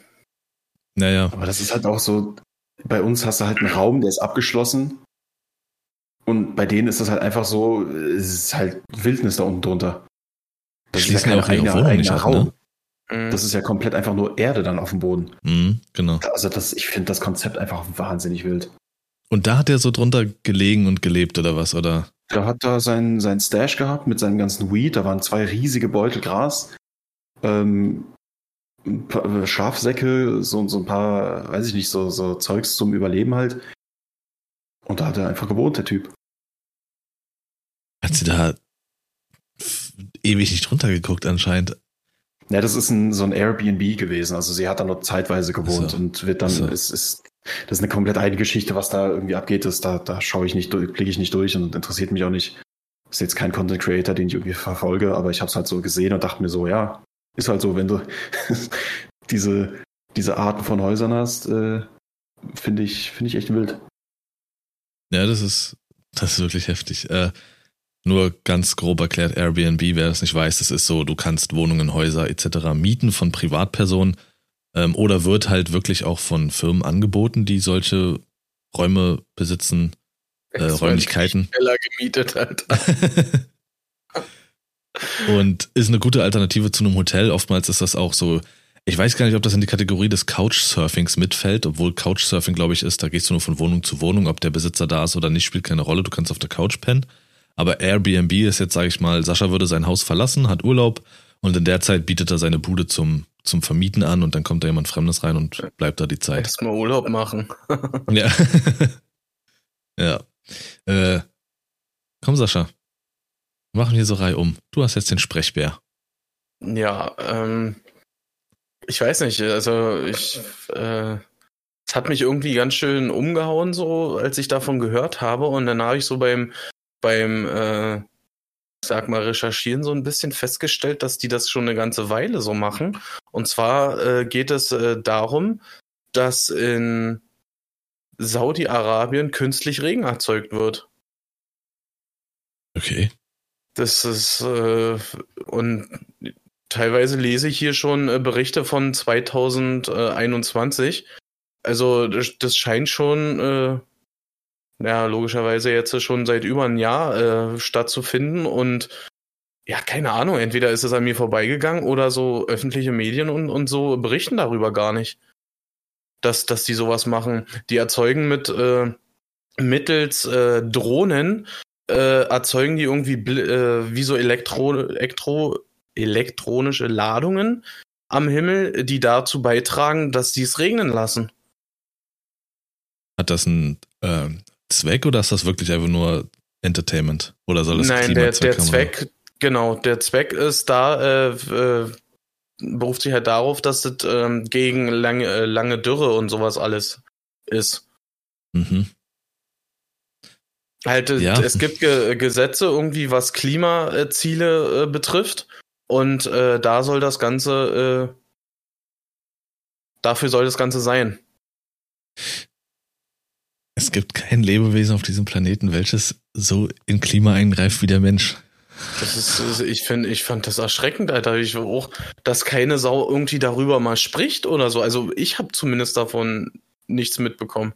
Naja, Aber das ist halt auch so, bei uns hast du halt einen Raum, der ist abgeschlossen. Und bei denen ist das halt einfach so, es ist halt Wildnis da unten drunter. Das ist ja Schließen kein ja auch ihre eigener, Wohnung eigener nicht ab, Raum. ne? Mhm. Das ist ja komplett einfach nur Erde dann auf dem Boden. mhm, genau. Also das, ich finde das Konzept einfach wahnsinnig wild. Und da hat er so drunter gelegen und gelebt oder was, oder? Der hat da sein, sein Stash gehabt mit seinem ganzen Weed. Da waren zwei riesige Beutel Gras. Ähm, äh, Schafsäcke, so, so ein paar, weiß ich nicht, so, so Zeugs zum Überleben halt. Und da hat er einfach gewohnt, der Typ. Hat sie da ewig nicht drunter geguckt anscheinend. Ja, das ist ein, so ein Airbnb gewesen. Also sie hat da nur zeitweise gewohnt So. und wird dann, So. ist, ist, das ist eine komplett eigene Geschichte, was da irgendwie abgeht. Das, da, da schaue ich nicht durch, blicke ich nicht durch und interessiert mich auch nicht. Ist jetzt kein Content Creator, den ich irgendwie verfolge, aber ich habe es halt so gesehen und dachte mir so, ja, ist halt so, wenn du diese, diese Arten von Häusern hast, äh, finde ich, finde ich echt wild. Ja, das ist, das ist wirklich heftig. Äh, nur ganz grob erklärt, Airbnb, wer das nicht weiß, das ist so, du kannst Wohnungen, Häuser etc. mieten von Privatpersonen ähm, oder wird halt wirklich auch von Firmen angeboten, die solche Räume besitzen, äh, Räumlichkeiten. Keller gemietet hat. und ist eine gute Alternative zu einem Hotel. Oftmals ist das auch so, ich weiß gar nicht, ob das in die Kategorie des Couchsurfings mitfällt, obwohl Couchsurfing, glaube ich, ist, da gehst du nur von Wohnung zu Wohnung, ob der Besitzer da ist oder nicht, spielt keine Rolle, du kannst auf der Couch pennen. Aber Airbnb ist jetzt, sage ich mal, Sascha würde sein Haus verlassen, hat Urlaub und in der Zeit bietet er seine Bude zum, zum Vermieten an und dann kommt da jemand Fremdes rein und bleibt da die Zeit. Erstmal Urlaub machen. Ja. ja. Äh, komm, Sascha. Wir Machen hier so Reihe um. Du hast jetzt den Sprechbär. Ja, ähm, ich weiß nicht, also ich, äh, es hat mich irgendwie ganz schön umgehauen, so, als ich davon gehört habe. Und dann habe ich so beim, beim, äh, sag mal, Recherchieren so ein bisschen festgestellt, dass die das schon eine ganze Weile so machen. Und zwar äh, geht es äh, darum, dass in Saudi-Arabien künstlich Regen erzeugt wird. Okay. Das ist äh, und teilweise lese ich hier schon äh, Berichte von 2021. Also das, das scheint schon, äh, ja logischerweise jetzt schon seit über einem Jahr äh, stattzufinden und ja keine Ahnung, entweder ist es an mir vorbeigegangen oder so öffentliche Medien und und so berichten darüber gar nicht, dass dass die sowas machen. Die erzeugen mit äh, mittels äh, Drohnen äh, erzeugen die irgendwie äh, wie so Elektro, Elektro, elektronische Ladungen am Himmel, die dazu beitragen, dass die es regnen lassen. Hat das einen äh, Zweck oder ist das wirklich einfach nur Entertainment? Oder soll das Nein, der, der Klimazweck haben? Zweck, genau, der Zweck ist da, äh, äh, beruft sich halt darauf, dass das ähm, gegen lange, äh, lange Dürre und sowas alles ist. Mhm. Halt, äh, Ja. es gibt Ge Gesetze irgendwie, was Klimaziele äh, betrifft. Und äh, da soll das Ganze, äh, dafür soll das Ganze sein. Es gibt kein Lebewesen auf diesem Planeten, welches so in Klima eingreift wie der Mensch. Das ist, ich finde, ich fand das erschreckend, Alter. Ich auch, dass keine Sau irgendwie darüber mal spricht oder so. Also ich habe zumindest davon nichts mitbekommen.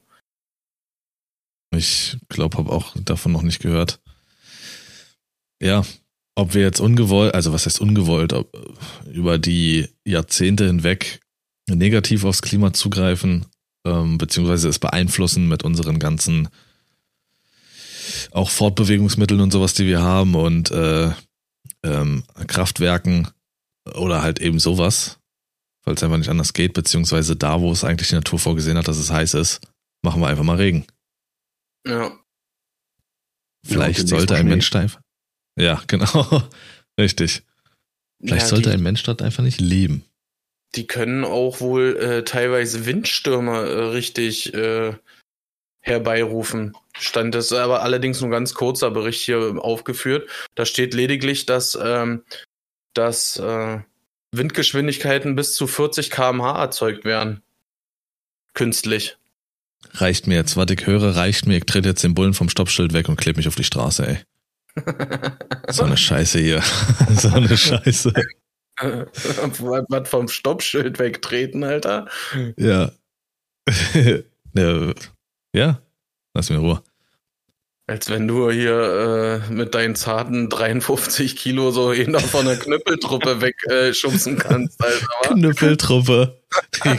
Ich glaube, habe auch davon noch nicht gehört. Ja, ob wir jetzt ungewollt, also was heißt ungewollt, ob, über die Jahrzehnte hinweg negativ aufs Klima zugreifen, ähm, beziehungsweise es beeinflussen mit unseren ganzen auch Fortbewegungsmitteln und sowas, die wir haben und äh, ähm, Kraftwerken oder halt eben sowas, weil es einfach nicht anders geht, beziehungsweise da, wo es eigentlich die Natur vorgesehen hat, dass es heiß ist, machen wir einfach mal Regen. Ja. Vielleicht demnächst sollte ein. Mensch da einfach. Ja, genau. Richtig. Vielleicht ja, sollte ein Mensch dort einfach nicht leben. Die können auch wohl äh, teilweise Windstürme äh, richtig äh, herbeirufen. Stand das aber allerdings nur ganz kurzer Bericht hier aufgeführt. Da steht lediglich, dass, ähm, dass äh, Windgeschwindigkeiten bis zu 40 km/h erzeugt werden. Künstlich. Reicht mir jetzt, was ich höre, reicht mir. Ich trete jetzt den Bullen vom Stoppschild weg und klebe mich auf die Straße, ey. So eine Scheiße hier. so eine Scheiße. Was vom Stoppschild wegtreten, Alter. Ja. ja. Lass mir Ruhe. Als wenn du hier äh, mit deinen zarten 53 Kilo so jeder von der Knüppeltruppe wegschubsen äh, kannst, Alter. Knüppeltruppe. Die,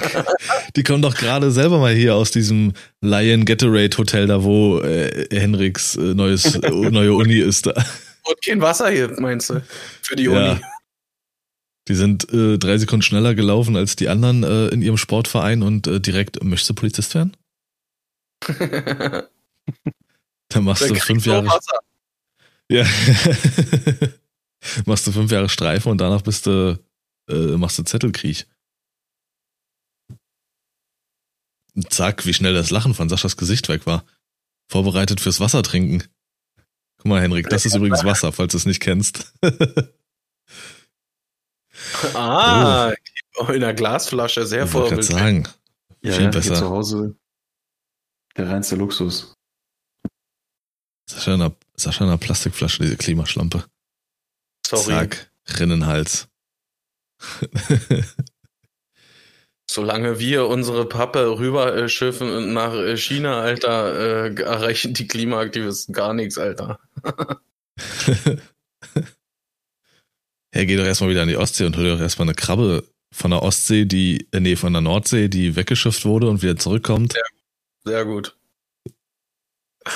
die kommen doch gerade selber mal hier aus diesem Lion Gatorade Hotel, da wo äh, Henriks äh, neues, neue Uni ist da. Und kein Wasser hier, meinst du? Für die Uni. Die sind äh, drei Sekunden schneller gelaufen als die anderen äh, in ihrem Sportverein und äh, direkt, möchtest du Polizist werden? Dann machst du fünf Jahre. Wasser. Ja. machst du fünf Jahre Streife und danach bist du, äh, machst du Zettelkrieg. Zack, wie schnell das Lachen von Saschas Gesicht weg war. Vorbereitet fürs Wasser trinken. Guck mal, Henrik, das ist übrigens Wasser, falls du es nicht kennst. ah, oh. in der Glasflasche, sehr vorbildlich. Ich sagen. Ja, viel besser. zu Hause der reinste Luxus. Sascha in einer, Sascha in einer Plastikflasche, diese Klimaschlampe. Sorry. Zack, Rinnenhals. Solange wir unsere Pappe rüberschiffen nach China, Alter, äh, erreichen die Klimaaktivisten gar nichts, Alter. hey, geh doch erstmal wieder an die Ostsee und hol dir doch erstmal eine Krabbe von der Ostsee, die, äh, nee, von der Nordsee, die weggeschifft wurde und wieder zurückkommt. Sehr, sehr gut.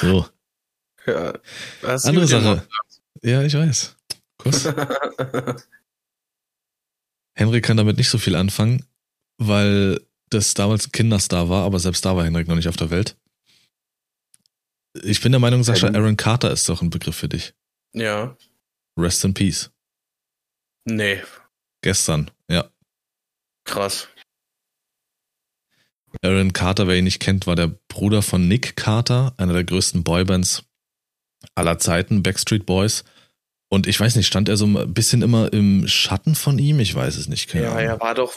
So. Ja. Andere Sache. Ja, ich weiß. Kuss. Henrik kann damit nicht so viel anfangen, weil das damals ein Kinderstar war, aber selbst da war Henrik noch nicht auf der Welt. Ich bin der Meinung, Sascha, Aaron Carter ist doch ein Begriff für dich. Ja. Rest in Peace. Nee. Gestern, ja. Krass. Aaron Carter, wer ihn nicht kennt, war der Bruder von Nick Carter, einer der größten Boybands aller Zeiten, Backstreet Boys. Und ich weiß nicht, stand er so ein bisschen immer im Schatten von ihm? Ich weiß es nicht. ja, er war doch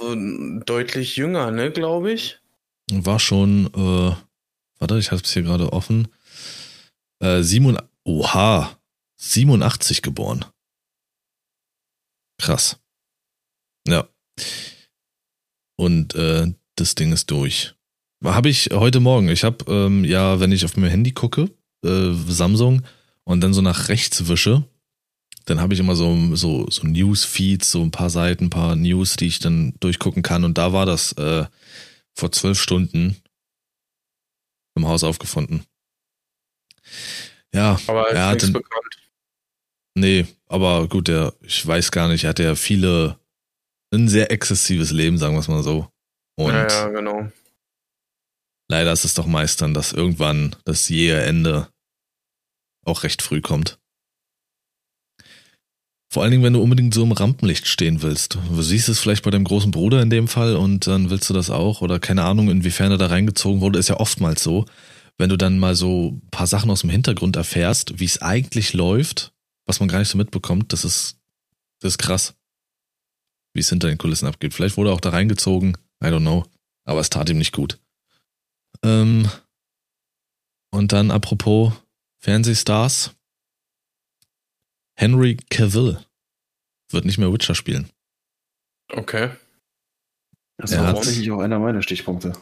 deutlich jünger, ne, glaube ich. War schon, äh, warte, ich habe es hier gerade offen. Äh, Simon, oha, 87 geboren. Krass. Ja. Und äh, das Ding ist durch. Habe ich heute Morgen. Ich habe ähm, ja, wenn ich auf mein Handy gucke, äh, Samsung, und dann so nach rechts wische, dann habe ich immer so, so, so News-Feeds, so ein paar Seiten, ein paar News, die ich dann durchgucken kann. Und da war das äh, vor zwölf Stunden im Haus aufgefunden. Ja, aber er hat bekannt. Nee, aber gut, der, ich weiß gar nicht, er hatte ja viele, ein sehr exzessives Leben, sagen wir es mal so. Und ja, ja, genau. Leider ist es doch meist dann, dass irgendwann das jähe Ende auch recht früh kommt. Vor allen Dingen, wenn du unbedingt so im Rampenlicht stehen willst. Du siehst es vielleicht bei deinem großen Bruder in dem Fall und dann willst du das auch oder keine Ahnung, inwiefern er da reingezogen wurde, ist ja oftmals so. Wenn du dann mal so ein paar Sachen aus dem Hintergrund erfährst, wie es eigentlich läuft, was man gar nicht so mitbekommt, das ist, das ist krass. Wie es hinter den Kulissen abgeht. Vielleicht wurde er auch da reingezogen, I don't know. Aber es tat ihm nicht gut. Ähm, und dann apropos Fernsehstars. Henry Cavill wird nicht mehr Witcher spielen. Okay. Das war tatsächlich auch einer meiner Stichpunkte.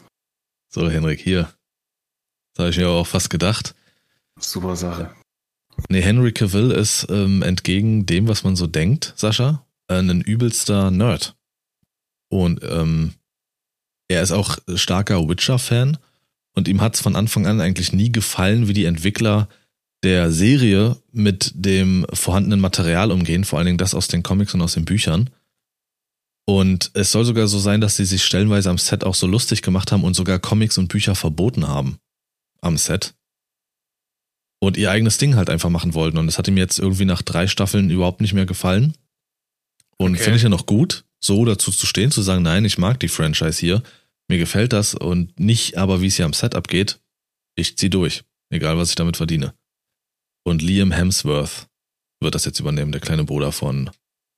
So, Henrik, hier. Das habe ich mir auch fast gedacht. Super Sache. Nee, Henry Cavill ist ähm, entgegen dem, was man so denkt, Sascha, äh, ein übelster Nerd. Und ähm, er ist auch starker Witcher-Fan und ihm hat es von Anfang an eigentlich nie gefallen, wie die Entwickler der Serie mit dem vorhandenen Material umgehen, vor allen Dingen das aus den Comics und aus den Büchern. Und es soll sogar so sein, dass sie sich stellenweise am Set auch so lustig gemacht haben und sogar Comics und Bücher verboten haben am Set. Und ihr eigenes Ding halt einfach machen wollten. Und das hat ihm jetzt irgendwie nach drei Staffeln überhaupt nicht mehr gefallen. Und okay. finde ich ja noch gut, so dazu zu stehen, zu sagen, nein, ich mag die Franchise hier, mir gefällt das und nicht aber, wie es hier am Setup geht, ich zieh durch, egal was ich damit verdiene. Und Liam Hemsworth wird das jetzt übernehmen, der kleine Bruder von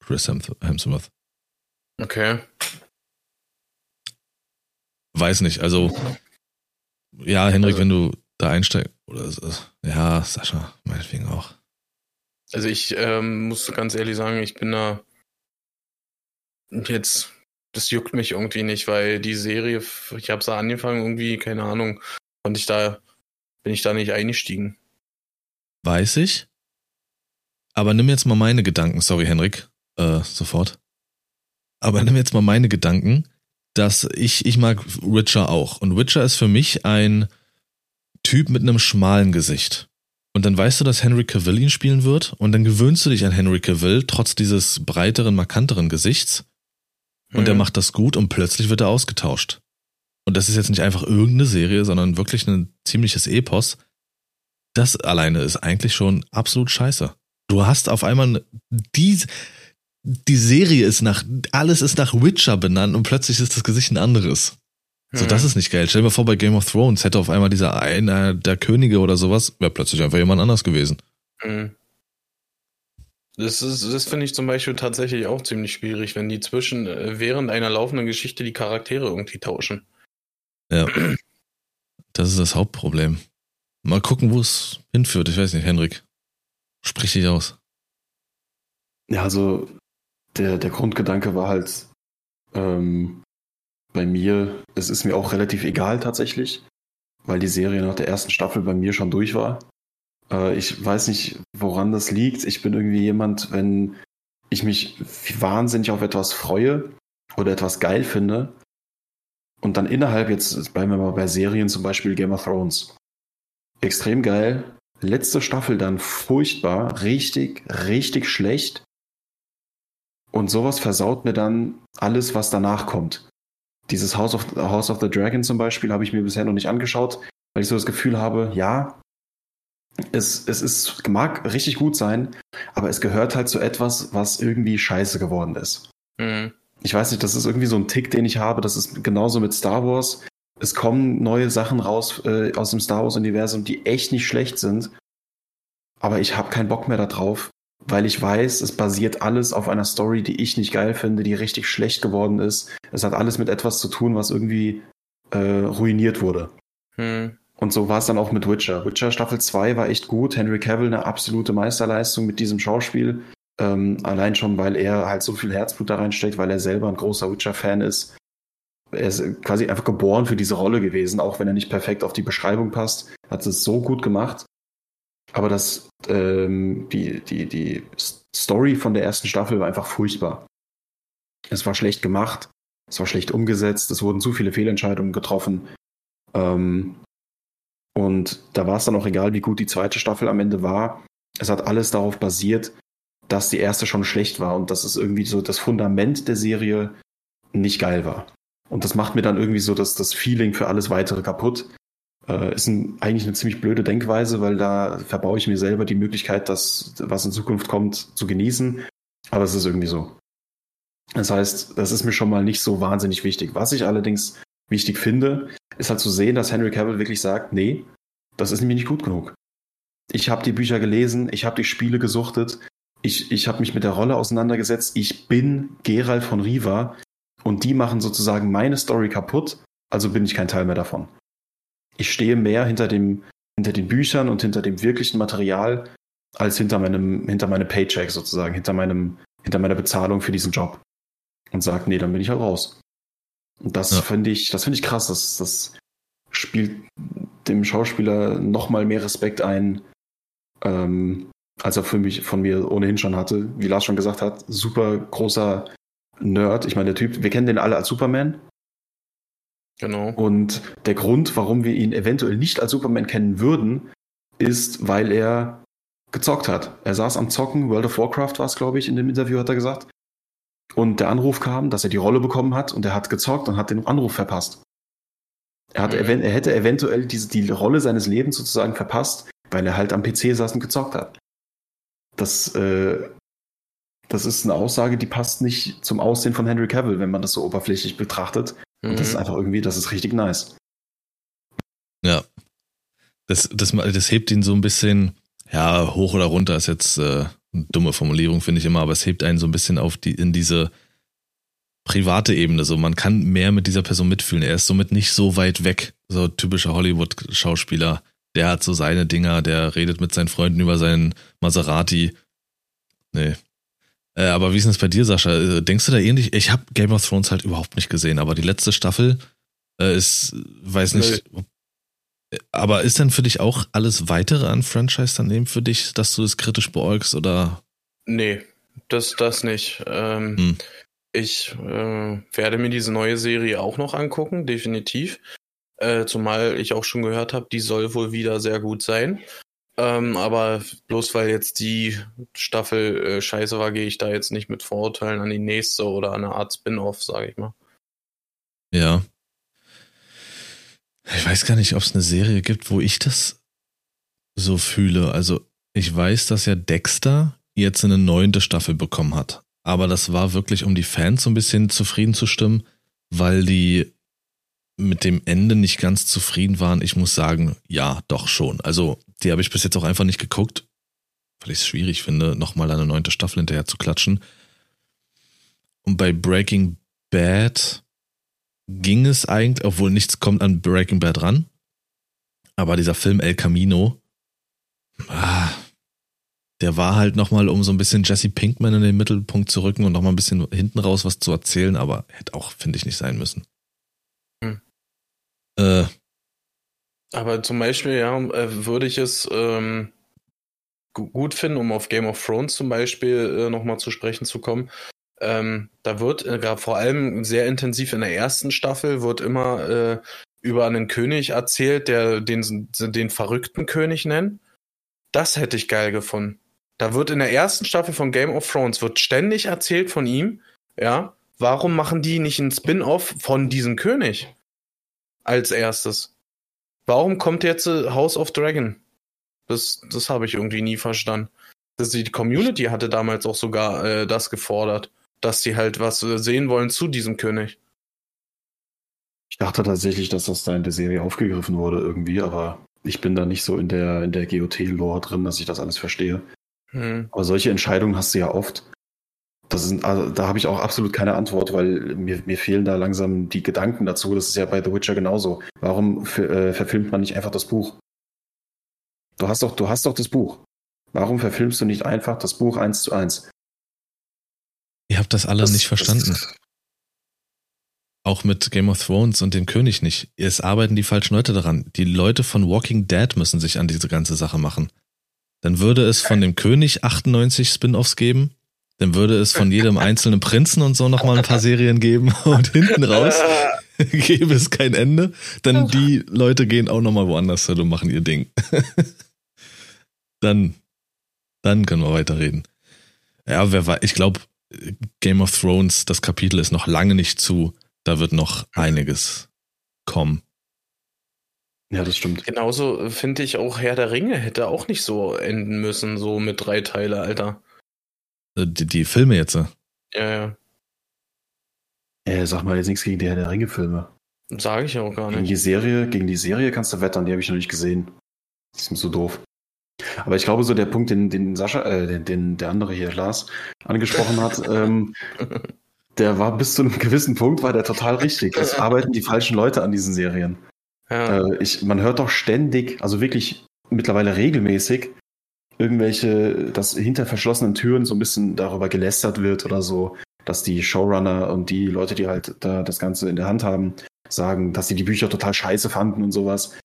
Chris Hemsworth. Okay. Weiß nicht, also ja, Henrik, also, wenn du da einsteigst, oder so, ja, Sascha, meinetwegen auch. Also ich ähm, muss ganz ehrlich sagen, ich bin da jetzt, das juckt mich irgendwie nicht, weil die Serie, ich habe sie angefangen, irgendwie, keine Ahnung, und ich da, bin ich da nicht eingestiegen. Weiß ich. Aber nimm jetzt mal meine Gedanken, sorry Henrik, äh, sofort. Aber nimm jetzt mal meine Gedanken, dass ich, ich mag Witcher auch. Und Witcher ist für mich ein Typ mit einem schmalen Gesicht. Und dann weißt du, dass Henry Cavill ihn spielen wird und dann gewöhnst du dich an Henry Cavill trotz dieses breiteren, markanteren Gesichts. Und mhm. er macht das gut und plötzlich wird er ausgetauscht. Und das ist jetzt nicht einfach irgendeine Serie, sondern wirklich ein ziemliches Epos. Das alleine ist eigentlich schon absolut scheiße. Du hast auf einmal die, die Serie ist nach, alles ist nach Witcher benannt und plötzlich ist das Gesicht ein anderes. So, das mhm. ist nicht geil. Stell dir mal vor, bei Game of Thrones hätte auf einmal dieser einer der Könige oder sowas, wäre plötzlich einfach jemand anders gewesen. Mhm. Das ist, das finde ich zum Beispiel tatsächlich auch ziemlich schwierig, wenn die zwischen, äh, während einer laufenden Geschichte die Charaktere irgendwie tauschen. Ja. Das ist das Hauptproblem. Mal gucken, wo es hinführt. Ich weiß nicht, Henrik. Sprich dich aus. Ja, also der, der Grundgedanke war halt, ähm, bei mir, es ist mir auch relativ egal tatsächlich, weil die Serie nach der ersten Staffel bei mir schon durch war. Äh, ich weiß nicht, woran das liegt. Ich bin irgendwie jemand, wenn ich mich wahnsinnig auf etwas freue oder etwas geil finde und dann innerhalb, jetzt bleiben wir mal bei Serien, zum Beispiel Game of Thrones. Extrem geil. Letzte Staffel dann furchtbar, richtig, richtig schlecht. Und sowas versaut mir dann alles, was danach kommt. Dieses House of, House of the Dragon zum Beispiel habe ich mir bisher noch nicht angeschaut, weil ich so das Gefühl habe, ja, es, es ist, mag richtig gut sein, aber es gehört halt zu etwas, was irgendwie scheiße geworden ist. Mhm. Ich weiß nicht, das ist irgendwie so ein Tick, den ich habe. Das ist genauso mit Star Wars. Es kommen neue Sachen raus äh, aus dem Star Wars-Universum, die echt nicht schlecht sind. Aber ich habe keinen Bock mehr darauf, weil ich weiß, es basiert alles auf einer Story, die ich nicht geil finde, die richtig schlecht geworden ist. Es hat alles mit etwas zu tun, was irgendwie äh, ruiniert wurde. Hm. Und so war es dann auch mit Witcher. Witcher Staffel 2 war echt gut. Henry Cavill eine absolute Meisterleistung mit diesem Schauspiel. Ähm, allein schon, weil er halt so viel Herzblut da reinsteckt, weil er selber ein großer Witcher-Fan ist. Er ist quasi einfach geboren für diese Rolle gewesen, auch wenn er nicht perfekt auf die Beschreibung passt. Hat es so gut gemacht. Aber das, ähm, die, die, die Story von der ersten Staffel war einfach furchtbar. Es war schlecht gemacht, es war schlecht umgesetzt, es wurden zu viele Fehlentscheidungen getroffen. Ähm, und da war es dann auch egal, wie gut die zweite Staffel am Ende war. Es hat alles darauf basiert, dass die erste schon schlecht war und dass es irgendwie so das Fundament der Serie nicht geil war. Und das macht mir dann irgendwie so das, das Feeling für alles weitere kaputt. Äh, ist ein, eigentlich eine ziemlich blöde Denkweise, weil da verbaue ich mir selber die Möglichkeit, das, was in Zukunft kommt, zu genießen. Aber es ist irgendwie so. Das heißt, das ist mir schon mal nicht so wahnsinnig wichtig. Was ich allerdings wichtig finde, ist halt zu sehen, dass Henry Cavill wirklich sagt, nee, das ist nämlich nicht gut genug. Ich habe die Bücher gelesen, ich habe die Spiele gesuchtet, ich, ich habe mich mit der Rolle auseinandergesetzt, ich bin Gerald von Riva und die machen sozusagen meine Story kaputt, also bin ich kein Teil mehr davon ich stehe mehr hinter dem, hinter den Büchern und hinter dem wirklichen Material als hinter meinem, hinter meinem Paycheck sozusagen, hinter meinem, hinter meiner Bezahlung für diesen Job. Und sage, nee, dann bin ich halt raus. Und das ja. finde ich, das finde ich krass. Das, das spielt dem Schauspieler noch mal mehr Respekt ein, ähm, als er für mich von mir ohnehin schon hatte. Wie Lars schon gesagt hat, super großer Nerd. Ich meine, der Typ, wir kennen den alle als Superman. Genau. Und der Grund, warum wir ihn eventuell nicht als Superman kennen würden, ist, weil er gezockt hat. Er saß am Zocken, World of Warcraft war es, glaube ich, in dem Interview hat er gesagt. Und der Anruf kam, dass er die Rolle bekommen hat und er hat gezockt und hat den Anruf verpasst. Er, hat, mhm. er hätte eventuell diese, die Rolle seines Lebens sozusagen verpasst, weil er halt am PC saß und gezockt hat. Das, äh, das ist eine Aussage, die passt nicht zum Aussehen von Henry Cavill, wenn man das so oberflächlich betrachtet. Und das ist Mhm. einfach irgendwie, das ist richtig nice. Ja. Das, das, das hebt ihn so ein bisschen, ja, hoch oder runter ist jetzt äh, eine dumme Formulierung, finde ich immer, aber es hebt einen so ein bisschen auf die, in diese private Ebene. So, man kann mehr mit dieser Person mitfühlen. Er ist somit nicht so weit weg. So typischer Hollywood-Schauspieler. Der hat so seine Dinger, der redet mit seinen Freunden über seinen Maserati. Nee. Äh, aber wie ist denn das bei dir, Sascha? Äh, Denkst du da ähnlich? Ich habe Game of Thrones halt überhaupt nicht gesehen, aber die letzte Staffel äh, ist, weiß nicht. ob- Aber ist denn für dich auch alles weitere an Franchise dann eben für dich, dass du es kritisch beäugst oder? Nee, das, das nicht. Ähm, Hm. Ich äh, werde mir diese neue Serie auch noch angucken, definitiv. Äh, zumal ich auch schon gehört habe, die soll wohl wieder sehr gut sein. Ähm, aber bloß weil jetzt die Staffel äh, scheiße war, gehe ich da jetzt nicht mit Vorurteilen an die nächste oder an eine Art Spin-off, sage ich mal. Ja. Ich weiß gar nicht, ob es eine Serie gibt, wo ich das so fühle. Also ich weiß, dass ja Dexter jetzt eine neunte Staffel bekommen hat. Aber das war wirklich, um die Fans so ein bisschen zufrieden zu stimmen, weil die mit dem Ende nicht ganz zufrieden waren. Ich muss sagen, ja, doch schon. Also die habe ich bis jetzt auch einfach nicht geguckt, weil ich es schwierig finde, nochmal eine neunte Staffel hinterher zu klatschen. Und bei Breaking Bad ging es eigentlich, obwohl nichts kommt an Breaking Bad ran. Aber dieser Film El Camino, ah, der war halt nochmal, um so ein bisschen Jesse Pinkman in den Mittelpunkt zu rücken und nochmal ein bisschen hinten raus was zu erzählen, aber hätte auch, finde ich, nicht sein müssen. Äh, Aber zum Beispiel, ja, äh, würde ich es ähm, gu- gut finden, um auf Game of Thrones zum Beispiel äh, nochmal zu sprechen zu kommen. Ähm, da wird äh, vor allem sehr intensiv in der ersten Staffel wird immer äh, über einen König erzählt, der den, den verrückten König nennt. Das hätte ich geil gefunden. Da wird in der ersten Staffel von Game of Thrones wird ständig erzählt von ihm, ja. Warum machen die nicht einen Spin-off von diesem König als erstes? Warum kommt jetzt House of Dragon? Das, das habe ich irgendwie nie verstanden. Das, die Community hatte damals auch sogar äh, das gefordert, dass sie halt was äh, sehen wollen zu diesem König. Ich dachte tatsächlich, dass das da in der Serie aufgegriffen wurde irgendwie, aber ich bin da nicht so in der, in der GOT-Lore drin, dass ich das alles verstehe. Hm. Aber solche Entscheidungen hast du ja oft. Das sind, also, da habe ich auch absolut keine Antwort, weil mir, mir fehlen da langsam die Gedanken dazu. Das ist ja bei The Witcher genauso. Warum äh, verfilmt man nicht einfach das Buch? Du hast doch, du hast doch das Buch. Warum verfilmst du nicht einfach das Buch eins zu eins? ihr habt das alle Das- nicht verstanden. Das, Auch mit Game of Thrones und dem König nicht. Es arbeiten die falschen Leute daran. Die Leute von Walking Dead müssen sich an diese ganze Sache machen. Dann würde es von dem König 98 Spin-offs geben. Dann würde es von jedem einzelnen Prinzen und so nochmal ein paar Serien geben. Und hinten raus gäbe es kein Ende. Dann die Leute gehen auch nochmal woanders hin und machen ihr Ding. dann, dann können wir weiterreden. Ja, wer weiß, ich glaube, Game of Thrones, das Kapitel ist noch lange nicht zu. Da wird noch einiges kommen. ja, das stimmt. Genauso finde ich auch Herr der Ringe hätte auch nicht so enden müssen, so mit drei Teile, Alter. Äh, Die, die Filme jetzt. äh, Ja, ja. Äh, sag mal jetzt nichts gegen die Herr der Ringe-Filme. Sage ich auch gar Gegen nicht. die Serie, gegen die Serie kannst du wettern, die habe ich noch nicht gesehen. Die ist mir so doof. Aber ich glaube, so der Punkt, den, den Sascha, äh, den, den der andere hier, Lars, angesprochen hat, ähm, der war bis zu einem gewissen Punkt, war der total richtig. Es arbeiten die falschen Leute an diesen Serien. Ja. Äh, ich, man hört doch ständig, also wirklich mittlerweile regelmäßig, irgendwelche, dass hinter verschlossenen Türen so ein bisschen darüber gelästert wird oder so, dass die Showrunner und die Leute, die halt da das Ganze in der Hand haben, sagen, dass sie die Bücher total scheiße fanden und sowas.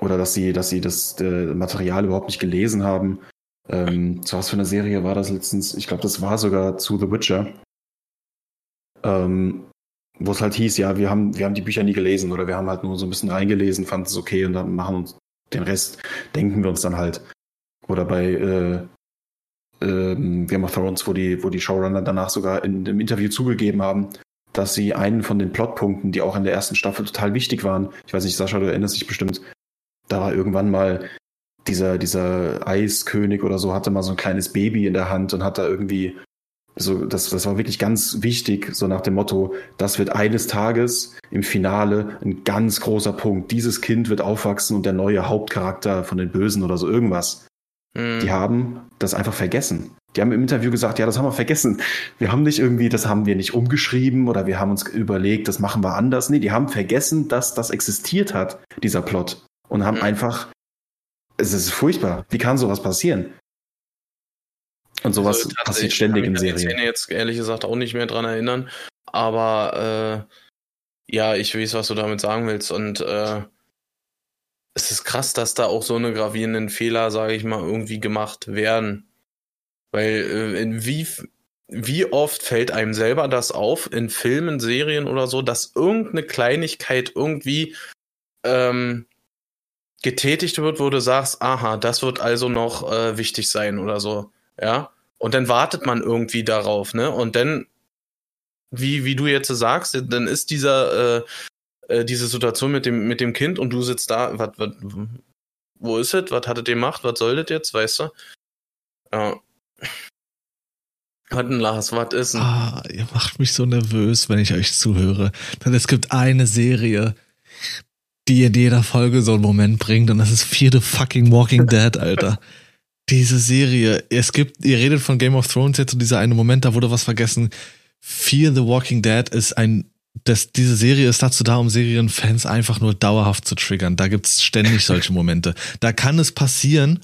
Oder dass sie, dass sie das äh, Material überhaupt nicht gelesen haben. Ähm, zu was für eine Serie war das letztens? Ich glaube, das war sogar zu The Witcher. Ähm, wo es halt hieß, ja, wir haben, wir haben die Bücher nie gelesen oder wir haben halt nur so ein bisschen reingelesen, fanden es okay und dann machen uns den Rest, denken wir uns dann halt. Oder bei äh, ähm, Game of Thrones, wo die, wo die Showrunner danach sogar in einem Interview zugegeben haben, dass sie einen von den Plotpunkten, die auch in der ersten Staffel total wichtig waren, ich weiß nicht, Sascha, du erinnerst dich bestimmt, da war irgendwann mal dieser, dieser Eiskönig oder so, hatte mal so ein kleines Baby in der Hand und hat da irgendwie so, das, das war wirklich ganz wichtig, so nach dem Motto, das wird eines Tages im Finale ein ganz großer Punkt. Dieses Kind wird aufwachsen und der neue Hauptcharakter von den Bösen oder so irgendwas. Mhm. Die haben das einfach vergessen. Die haben im Interview gesagt, ja, das haben wir vergessen. Wir haben nicht irgendwie, das haben wir nicht umgeschrieben oder wir haben uns überlegt, das machen wir anders. Nee, die haben vergessen, dass das existiert hat, dieser Plot. Und haben mhm. einfach, es ist furchtbar. Wie kann sowas passieren? Und sowas also, passiert ständig in Serien. Ich kann mich jetzt ehrlich gesagt auch nicht mehr dran erinnern. Aber äh, ja, ich weiß, was du damit sagen willst. Und äh, es ist krass, dass da auch so eine gravierenden Fehler, sage ich mal, irgendwie gemacht werden. Weil äh, wie, wie oft fällt einem selber das auf in Filmen, Serien oder so, dass irgendeine Kleinigkeit irgendwie ähm, getätigt wird, wo du sagst, aha, das wird also noch äh, wichtig sein oder so. Ja. Und dann wartet man irgendwie darauf, ne? Und dann, wie, wie du jetzt sagst, dann ist dieser, äh, äh, diese Situation mit dem, mit dem Kind und du sitzt da, wat, wat, wo ist es? Was hat es gemacht? Was soll das jetzt, weißt du? Ja. Was denn, Lars, was ist denn? Ah, ihr macht mich so nervös, wenn ich euch zuhöre. Denn es gibt eine Serie, die in jeder Folge so einen Moment bringt und das ist Fear the fucking Walking Dead, Alter. Diese Serie, es gibt, ihr redet von Game of Thrones jetzt und dieser eine Moment, da wurde was vergessen. Fear the Walking Dead ist ein, das, diese Serie ist dazu da, um Serienfans einfach nur dauerhaft zu triggern. Da gibt's ständig solche Momente. Da kann es passieren,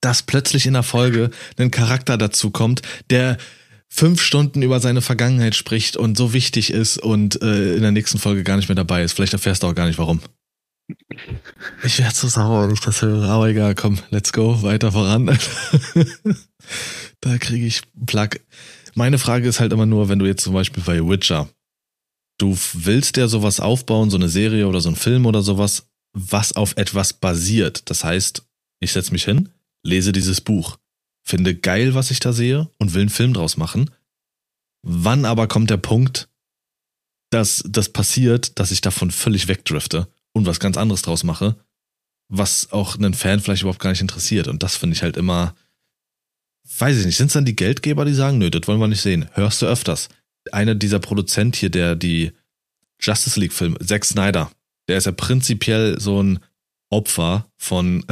dass plötzlich in der Folge ein Charakter dazu kommt, der fünf Stunden über seine Vergangenheit spricht und so wichtig ist und äh, in der nächsten Folge gar nicht mehr dabei ist. Vielleicht erfährst du auch gar nicht warum. Ich werde so sauer, wenn ich das höre. Aber egal, komm, let's go, weiter voran. da kriege ich Plug. Meine Frage ist halt immer nur, wenn du jetzt zum Beispiel bei Witcher, du willst ja sowas aufbauen, so eine Serie oder so ein Film oder sowas, was auf etwas basiert. Das heißt, ich setze mich hin, lese dieses Buch, finde geil, was ich da sehe und will einen Film draus machen. Wann aber kommt der Punkt, dass das passiert, dass ich davon völlig wegdrifte und was ganz anderes draus mache, was auch einen Fan vielleicht überhaupt gar nicht interessiert. Und das finde ich halt immer, weiß ich nicht, sind es dann die Geldgeber, die sagen, nö, das wollen wir nicht sehen. Hörst du öfters. Einer dieser Produzent hier, der die Justice League Film, Zack Snyder, der ist ja prinzipiell so ein Opfer von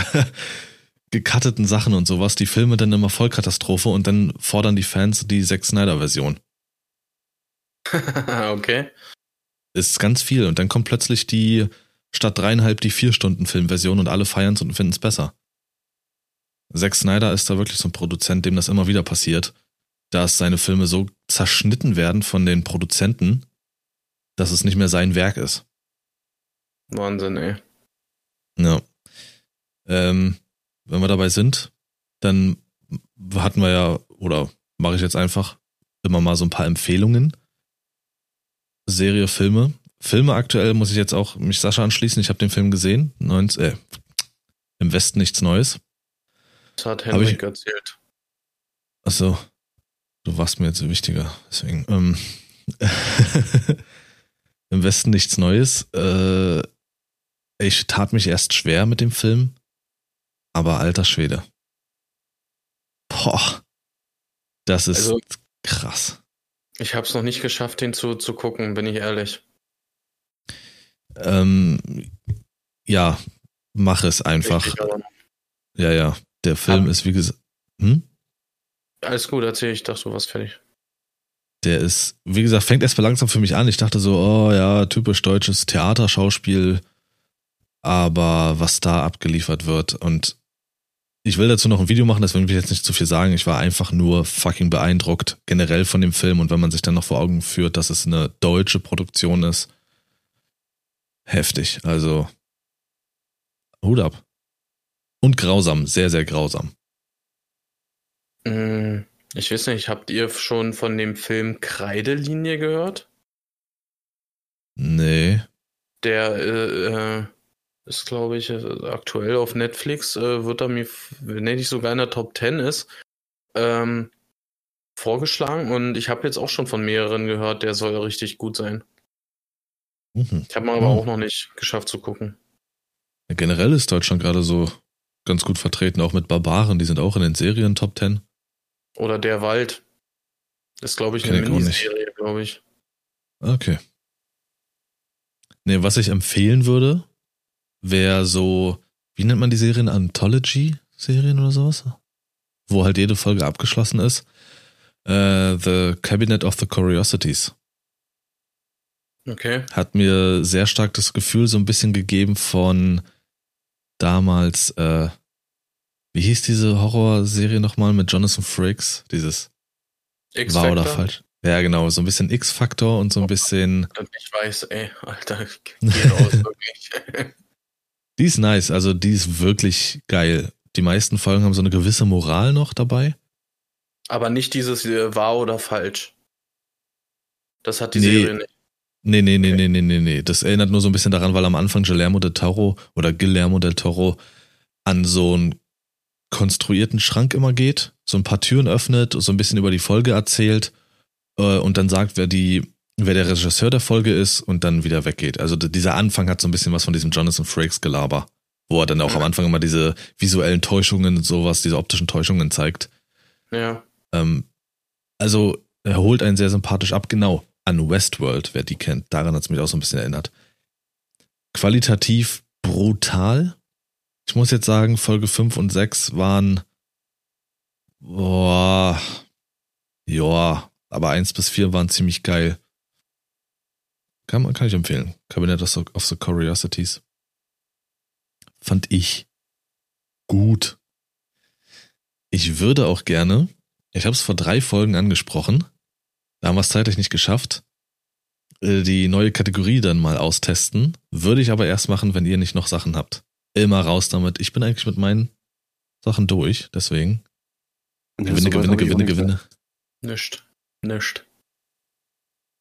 gecutteten Sachen und sowas, die Filme dann immer Vollkatastrophe und dann fordern die Fans die Zack Snyder Version. okay. Ist ganz viel und dann kommt plötzlich die statt dreieinhalb die vier Stunden Filmversion und alle feiern es und finden es besser. Zack Snyder ist da wirklich so ein Produzent, dem das immer wieder passiert, dass seine Filme so zerschnitten werden von den Produzenten, dass es nicht mehr sein Werk ist. Wahnsinn, ey. Ja. Ähm, wenn wir dabei sind, dann hatten wir ja, oder mache ich jetzt einfach immer mal so ein paar Empfehlungen. Serie, Filme. Filme aktuell muss ich jetzt auch mich Sascha anschließen. Ich habe den Film gesehen. 19, äh, Im Westen nichts Neues. Das hat Henrik ich, erzählt. Achso, du warst mir jetzt wichtiger. Deswegen. Ähm, Im Westen nichts Neues. Äh, ich tat mich erst schwer mit dem Film. Aber alter Schwede. Boah. Das ist also, krass. Ich habe es noch nicht geschafft, den zu, zu gucken, bin ich ehrlich. Ähm, ja, mach es einfach. Ja, ja. Der Film ja. ist wie gesagt. Hm? Alles gut, erzähl ich, dachte, du warst fertig. Der ist, wie gesagt, fängt erst mal langsam für mich an. Ich dachte so, oh ja, typisch deutsches Theaterschauspiel. Aber was da abgeliefert wird und ich will dazu noch ein Video machen, deswegen will ich jetzt nicht zu viel sagen. Ich war einfach nur fucking beeindruckt generell von dem Film und wenn man sich dann noch vor Augen führt, dass es eine deutsche Produktion ist, heftig. Also Hut ab. Und grausam, sehr, sehr grausam. Mm, ich weiß nicht, habt ihr schon von dem Film Kreidelinie gehört? Nee. Der äh, äh ist, glaube ich, äh, aktuell auf Netflix, äh, wird er mir, wenn er nicht sogar in der Top 10 ist, ähm, vorgeschlagen und ich habe jetzt auch schon von mehreren gehört, der soll richtig gut sein. Mhm. Ich habe mal aber mhm. auch noch nicht geschafft zu gucken. Ja, generell ist Deutschland gerade so ganz gut vertreten, auch mit Barbaren, die sind auch in den Serien Top 10. Oder Der Wald. Das ist, glaube ich, Kenn eine nicht. Miniserie, glaube ich. Okay. Nee, was ich empfehlen würde, wäre so, wie nennt man die Serien? Anthology-Serien oder sowas? Wo halt jede Folge abgeschlossen ist. Äh, the Cabinet of the Curiosities. Okay. Hat mir sehr stark das Gefühl so ein bisschen gegeben von damals, äh, wie hieß diese Horrorserie nochmal mit Jonathan Frakes? Dieses X War oder falsch? Ja, genau, so ein bisschen X-Faktor und so ein bisschen Und ich weiß, ey, Alter, geh raus, wirklich. Die ist nice, also die ist wirklich geil. Die meisten Folgen haben so eine gewisse Moral noch dabei. Aber nicht dieses äh, wahr oder falsch. Das hat die Nee. Serie nicht. Nee, nee, nee, Okay. nee, nee, nee, nee. Das erinnert nur so ein bisschen daran, weil am Anfang Guillermo del Toro oder Guillermo del Toro an so einen konstruierten Schrank immer geht, so ein paar Türen öffnet, so ein bisschen über die Folge erzählt äh, und dann sagt, wer die, wer der Regisseur der Folge ist und dann wieder weggeht. Also dieser Anfang hat so ein bisschen was von diesem Jonathan Frakes Gelaber, wo er dann auch am Anfang immer diese visuellen Täuschungen und sowas, diese optischen Täuschungen zeigt. Ja. Ähm, also er holt einen sehr sympathisch ab, genau, an Westworld, wer die kennt. Daran hat es mich auch so ein bisschen erinnert. Qualitativ brutal. Ich muss jetzt sagen, Folge 5 und 6 waren boah, ja, aber 1 bis 4 waren ziemlich geil. Kann, man, kann ich empfehlen. The, of the Curiosities. Fand ich gut. Ich würde auch gerne, ich habe es vor drei Folgen angesprochen, da haben wir es zeitlich nicht geschafft, äh, die neue Kategorie dann mal austesten. Würde ich aber erst machen, wenn ihr nicht noch Sachen habt. Immer raus damit. Ich bin eigentlich mit meinen Sachen durch, deswegen. Ja, Gewinne, gewinne, gewinne, gewinne. Nischt. Nischt.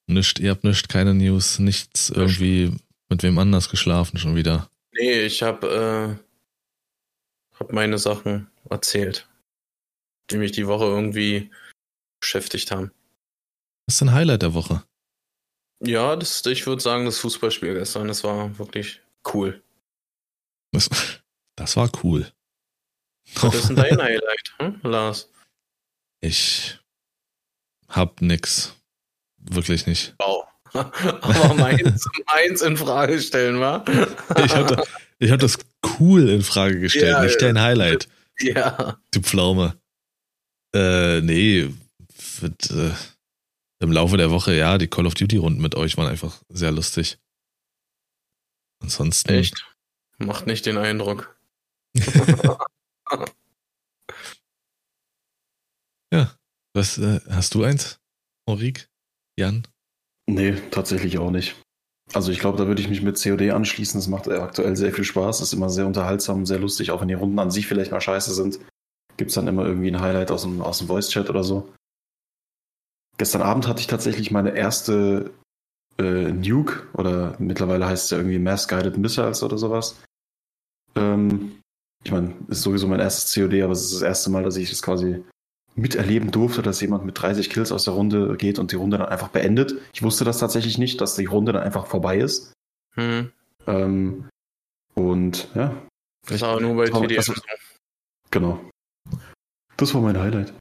Nischt, ihr habt nischt, keine News, nichts irgendwie mit wem anders geschlafen schon wieder. Nee, ich hab, äh, hab meine Sachen erzählt, die mich die Woche irgendwie beschäftigt haben. Was ist dein Highlight der Woche? Ja, das, ich würde sagen, das Fußballspiel gestern, das war wirklich cool. Das, das war cool. Was ist denn dein Highlight, hm, Lars? Ich hab nix. Wirklich nicht. Wow. Aber meins, meins in Frage stellen, wa? Ich hab, da, ich hab das cool in Frage gestellt, Ja, nicht dein Highlight, ja. du Pflaume. Äh, nee, wird, äh, im Laufe der Woche, ja, die Call of Duty Runden mit euch waren einfach sehr lustig. Ansonsten. Echt? Macht nicht den Eindruck. Was, äh, hast du eins? Henrik? Jan? Nee, tatsächlich auch nicht. Also ich glaube, da würde ich mich mit COD anschließen. Es macht aktuell sehr viel Spaß. Ist immer sehr unterhaltsam, sehr lustig. Auch wenn die Runden an sich vielleicht mal scheiße sind, gibt es dann immer irgendwie ein Highlight aus dem, aus dem Voice-Chat oder so. Gestern Abend hatte ich tatsächlich meine erste äh, Nuke oder mittlerweile heißt es ja irgendwie Mass Guided Missiles oder sowas. Ähm, ich meine, ist sowieso mein erstes COD, aber es ist das erste Mal, dass ich das quasi miterleben durfte, dass jemand mit 30 Kills aus der Runde geht und die Runde dann einfach beendet. Ich wusste das tatsächlich nicht, dass die Runde dann einfach vorbei ist. Hm. Ähm, und ja, Das aber nur bei war- das- genau. Das war mein Highlight.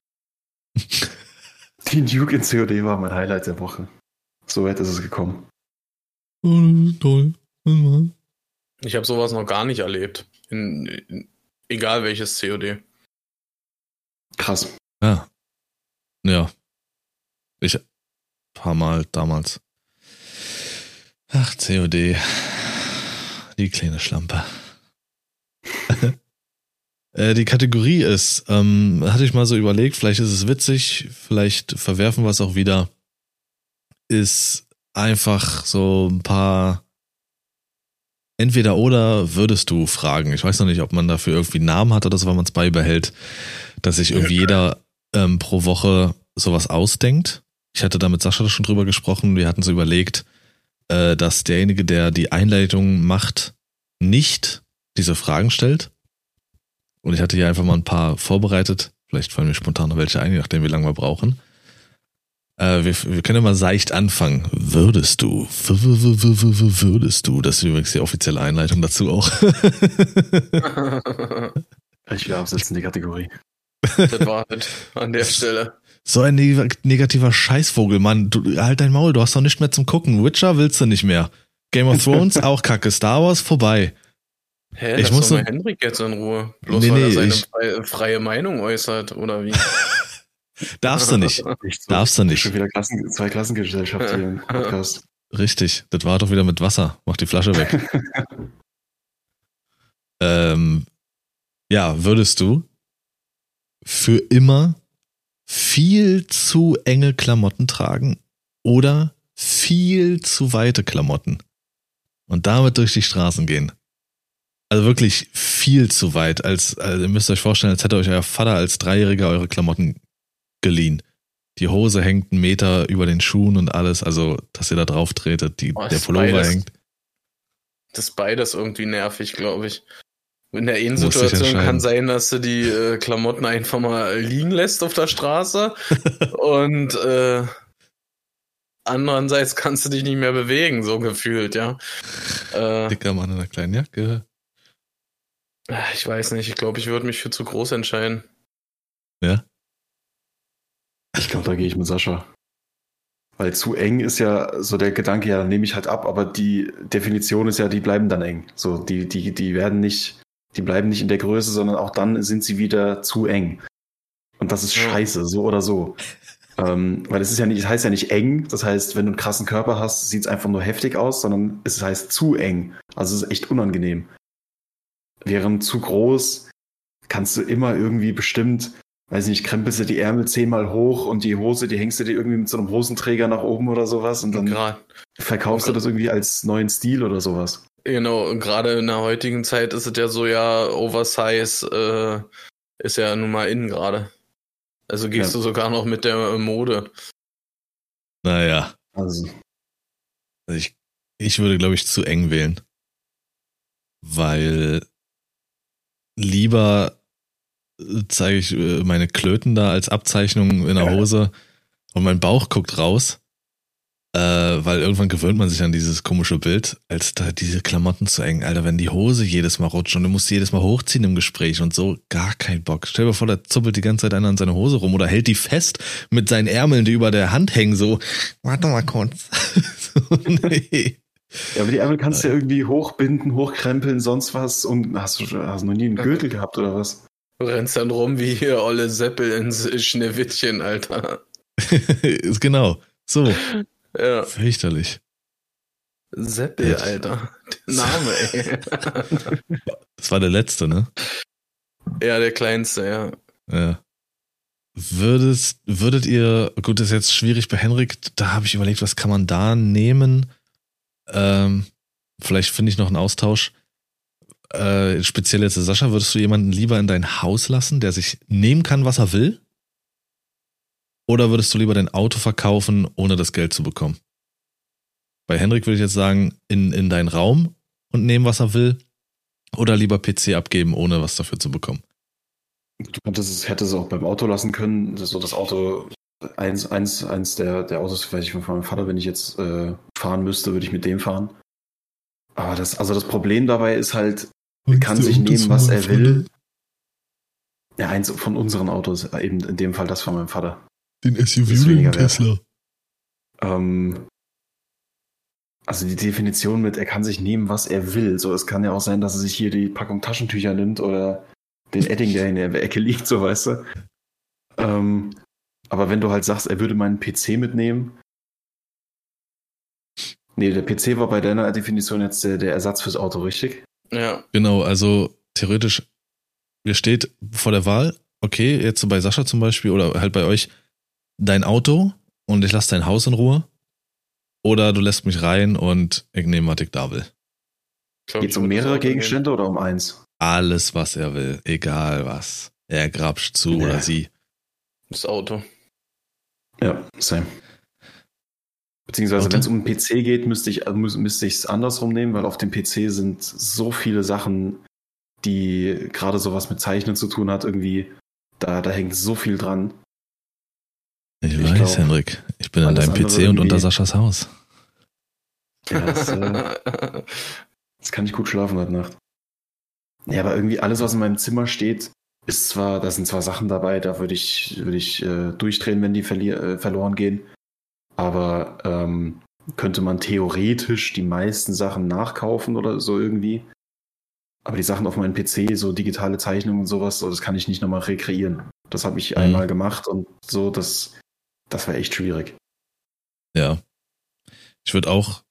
Die Nuke in COD war mein Highlight der Woche. So weit ist es gekommen. Oh, toll. Ich habe sowas noch gar nicht erlebt. In, in, egal welches COD. Krass. Ja. Ja. Ich paar Mal damals. Ach, COD. Die kleine Schlampe. Äh, Die Kategorie ist, ähm, hatte ich mal so überlegt, vielleicht ist es witzig, vielleicht verwerfen wir es auch wieder, ist einfach so ein paar entweder oder würdest du fragen. Ich weiß noch nicht, ob man dafür irgendwie einen Namen hat oder so, weil man es beibehält, dass sich irgendwie jeder ähm, pro Woche sowas ausdenkt. Ich hatte da mit Sascha schon drüber gesprochen. Wir hatten so überlegt, äh, dass derjenige, der die Einleitung macht, nicht diese Fragen stellt. Und ich hatte hier einfach mal ein paar vorbereitet. Vielleicht fallen mir spontan noch welche ein, je nachdem, wie lange wir brauchen. Äh, wir, wir können ja mal seicht anfangen. Würdest du? Würdest du? Das ist übrigens die offizielle Einleitung dazu auch. Ich will absetzen die Kategorie. das war es an der Stelle. So ein neg negativer Scheißvogel, Mann. Du, halt dein Maul, du hast doch nicht mehr zum Gucken. Witcher willst du nicht mehr. Game of Thrones auch kacke. Star Wars vorbei. Hä, Ich lass muss doch mal noch- Henrik jetzt in Ruhe. Bloß Nee, weil er seine ich- freie Meinung äußert, oder wie? Darfst du nicht. Nicht so. Darfst du nicht. Schon wieder Klassen, zwei Klassengesellschaft hier im Podcast. Richtig. Das war doch wieder mit Wasser. Mach die Flasche weg. ähm, ja, würdest du für immer viel zu enge Klamotten tragen oder viel zu weite Klamotten und damit durch die Straßen gehen? Also wirklich viel zu weit. Als, also ihr müsst euch vorstellen, als hätte euch euer Vater als Dreijähriger eure Klamotten geliehen. Die Hose hängt einen Meter über den Schuhen und alles, also dass ihr da drauf tretet, die, Oh, der Pullover beides. hängt. Das ist beides irgendwie nervig, glaube ich. In der einen Du musst dich Situation entscheiden. kann sein, dass du die äh, Klamotten einfach mal liegen lässt auf der Straße und äh, andererseits kannst du dich nicht mehr bewegen, so gefühlt, ja. Äh, Dicker Mann in einer kleinen Jacke. ich weiß nicht, ich glaube, ich würde mich für zu groß entscheiden. Ja? Ich glaube, da gehe ich mit Sascha. Weil zu eng ist ja so der Gedanke, ja, dann nehme ich halt ab, aber die Definition ist ja, die bleiben dann eng. So, die, die, die werden nicht, die bleiben nicht in der Größe, sondern auch dann sind sie wieder zu eng. Und das ist Ja. scheiße, so oder so. ähm, weil es ist ja nicht, es heißt ja nicht eng, das heißt, wenn du einen krassen Körper hast, sieht es einfach nur heftig aus, sondern es heißt zu eng. Also es ist echt unangenehm. Während zu groß kannst du immer irgendwie bestimmt weiß nicht, krempelst du die Ärmel zehnmal hoch und die Hose, die hängst du dir irgendwie mit so einem Hosenträger nach oben oder sowas und dann Gerade verkaufst du das irgendwie als neuen Stil oder sowas. Genau, und gerade in der heutigen Zeit ist es ja so, ja, Oversize äh, ist ja nun mal in gerade. Also gehst Ja. du sogar noch mit der Mode. Naja, Also, also ich, ich würde, glaube ich, zu eng wählen. Weil lieber zeige ich äh, meine Klöten da als Abzeichnung in der. Hose und mein Bauch guckt raus, äh, weil irgendwann gewöhnt man sich an dieses komische Bild, als da diese Klamotten zu eng. Alter, wenn die Hose jedes Mal rutscht und du musst sie jedes Mal hochziehen im Gespräch und so, gar kein Bock. Stell dir vor, der zuppelt die ganze Zeit einer an seine Hose rum oder hält die fest mit seinen Ärmeln, die über der Hand hängen, so, warte mal kurz. so, nee. ja, aber die Ärmel kannst du ja irgendwie hochbinden, hochkrempeln, sonst was und hast du hast du noch nie einen Gürtel gehabt oder was? Rennst dann rum wie hier Olle Seppel ins Schneewittchen, Alter. Ist genau. So, Ja, fürchterlich. Seppel, Ja. Alter. Der Name, ey. Das war der letzte, ne? ja, der kleinste, ja. Ja. Würdet, würdet ihr, gut, das ist jetzt schwierig bei Henrik, da habe ich überlegt, was kann man da nehmen? Ähm, vielleicht finde ich noch einen Austausch. Äh, speziell jetzt Sascha, würdest du jemanden lieber in dein Haus lassen, der sich nehmen kann, was er will? Oder würdest du lieber dein Auto verkaufen, ohne das Geld zu bekommen? Bei Henrik würde ich jetzt sagen, in, in deinen Raum und nehmen, was er will. Oder lieber PC abgeben, ohne was dafür zu bekommen. Du könntest es, hättest es auch beim Auto lassen können. So das Auto, eins, eins, eins der, der Autos, ich von meinem Vater, wenn ich jetzt äh, fahren müsste, würde ich mit dem fahren. Aber das, also das Problem dabei ist halt, er kann sich nehmen, was er will. Ja, eins von unseren Autos, eben in dem Fall das von meinem Vater. Den SUV oder den. Tesla? Ähm, also die Definition mit, er kann sich nehmen, was er will. So, es kann ja auch sein, dass er sich hier die Packung Taschentücher nimmt oder den Edding, der in der Ecke liegt, so weißt du. Ähm, aber wenn du halt sagst, er würde meinen PC mitnehmen. Nee, der PC war bei deiner Definition jetzt der, der Ersatz fürs Auto, richtig? Ja, Genau, also theoretisch, ihr steht vor der Wahl, okay, jetzt so bei Sascha zum Beispiel oder halt bei euch, dein Auto und ich lasse dein Haus in Ruhe. Oder du lässt mich rein und ich nehme, was ich da will. glaub, Geht es um mehrere. Gegenstände oder um eins? Alles, was er will, egal was. Er grapscht zu Ja. oder sie. Das Auto. Ja, same. Beziehungsweise, wenn es um den PC geht, müsste ich also müß- müsste es andersrum nehmen, weil auf dem PC sind so viele Sachen, die gerade sowas mit Zeichnen zu tun hat, irgendwie, da, da hängt so viel dran. Ich, Ich weiß, glaub, Henrik. Ich bin an deinem PC und unter Saschas Haus. Ja, das, äh, das kann ich gut schlafen heute Nacht. Ja, aber irgendwie alles, was in meinem Zimmer steht, ist zwar, da sind zwar Sachen dabei, da würde ich, würde ich äh, durchdrehen, wenn die äh, verloren gehen. Aber ähm, könnte man theoretisch die meisten Sachen nachkaufen oder so irgendwie. Aber die Sachen auf meinem PC, so digitale Zeichnungen und sowas, so, das kann ich nicht nochmal rekreieren. Das habe ich mhm. einmal gemacht und so, das, das war echt schwierig. Ja. Ich würde auch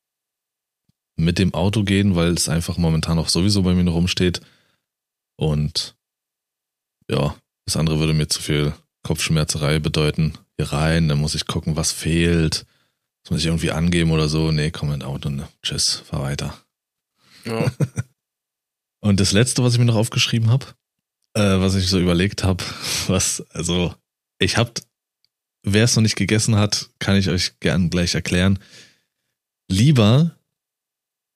mit dem Auto gehen, weil es einfach momentan auch sowieso bei mir noch rumsteht. Und ja, das andere würde mir zu viel Kopfschmerzerei bedeuten. Hier rein, dann muss ich gucken, was fehlt. Das muss ich irgendwie angeben oder so. Nee, komm in Auto, ne? Tschüss, fahr weiter. Ja. Und das letzte, was ich mir noch aufgeschrieben habe, äh, was ich so überlegt habe, was, also, ich hab, wer es noch nicht gegessen hat, kann ich euch gern gleich erklären. Lieber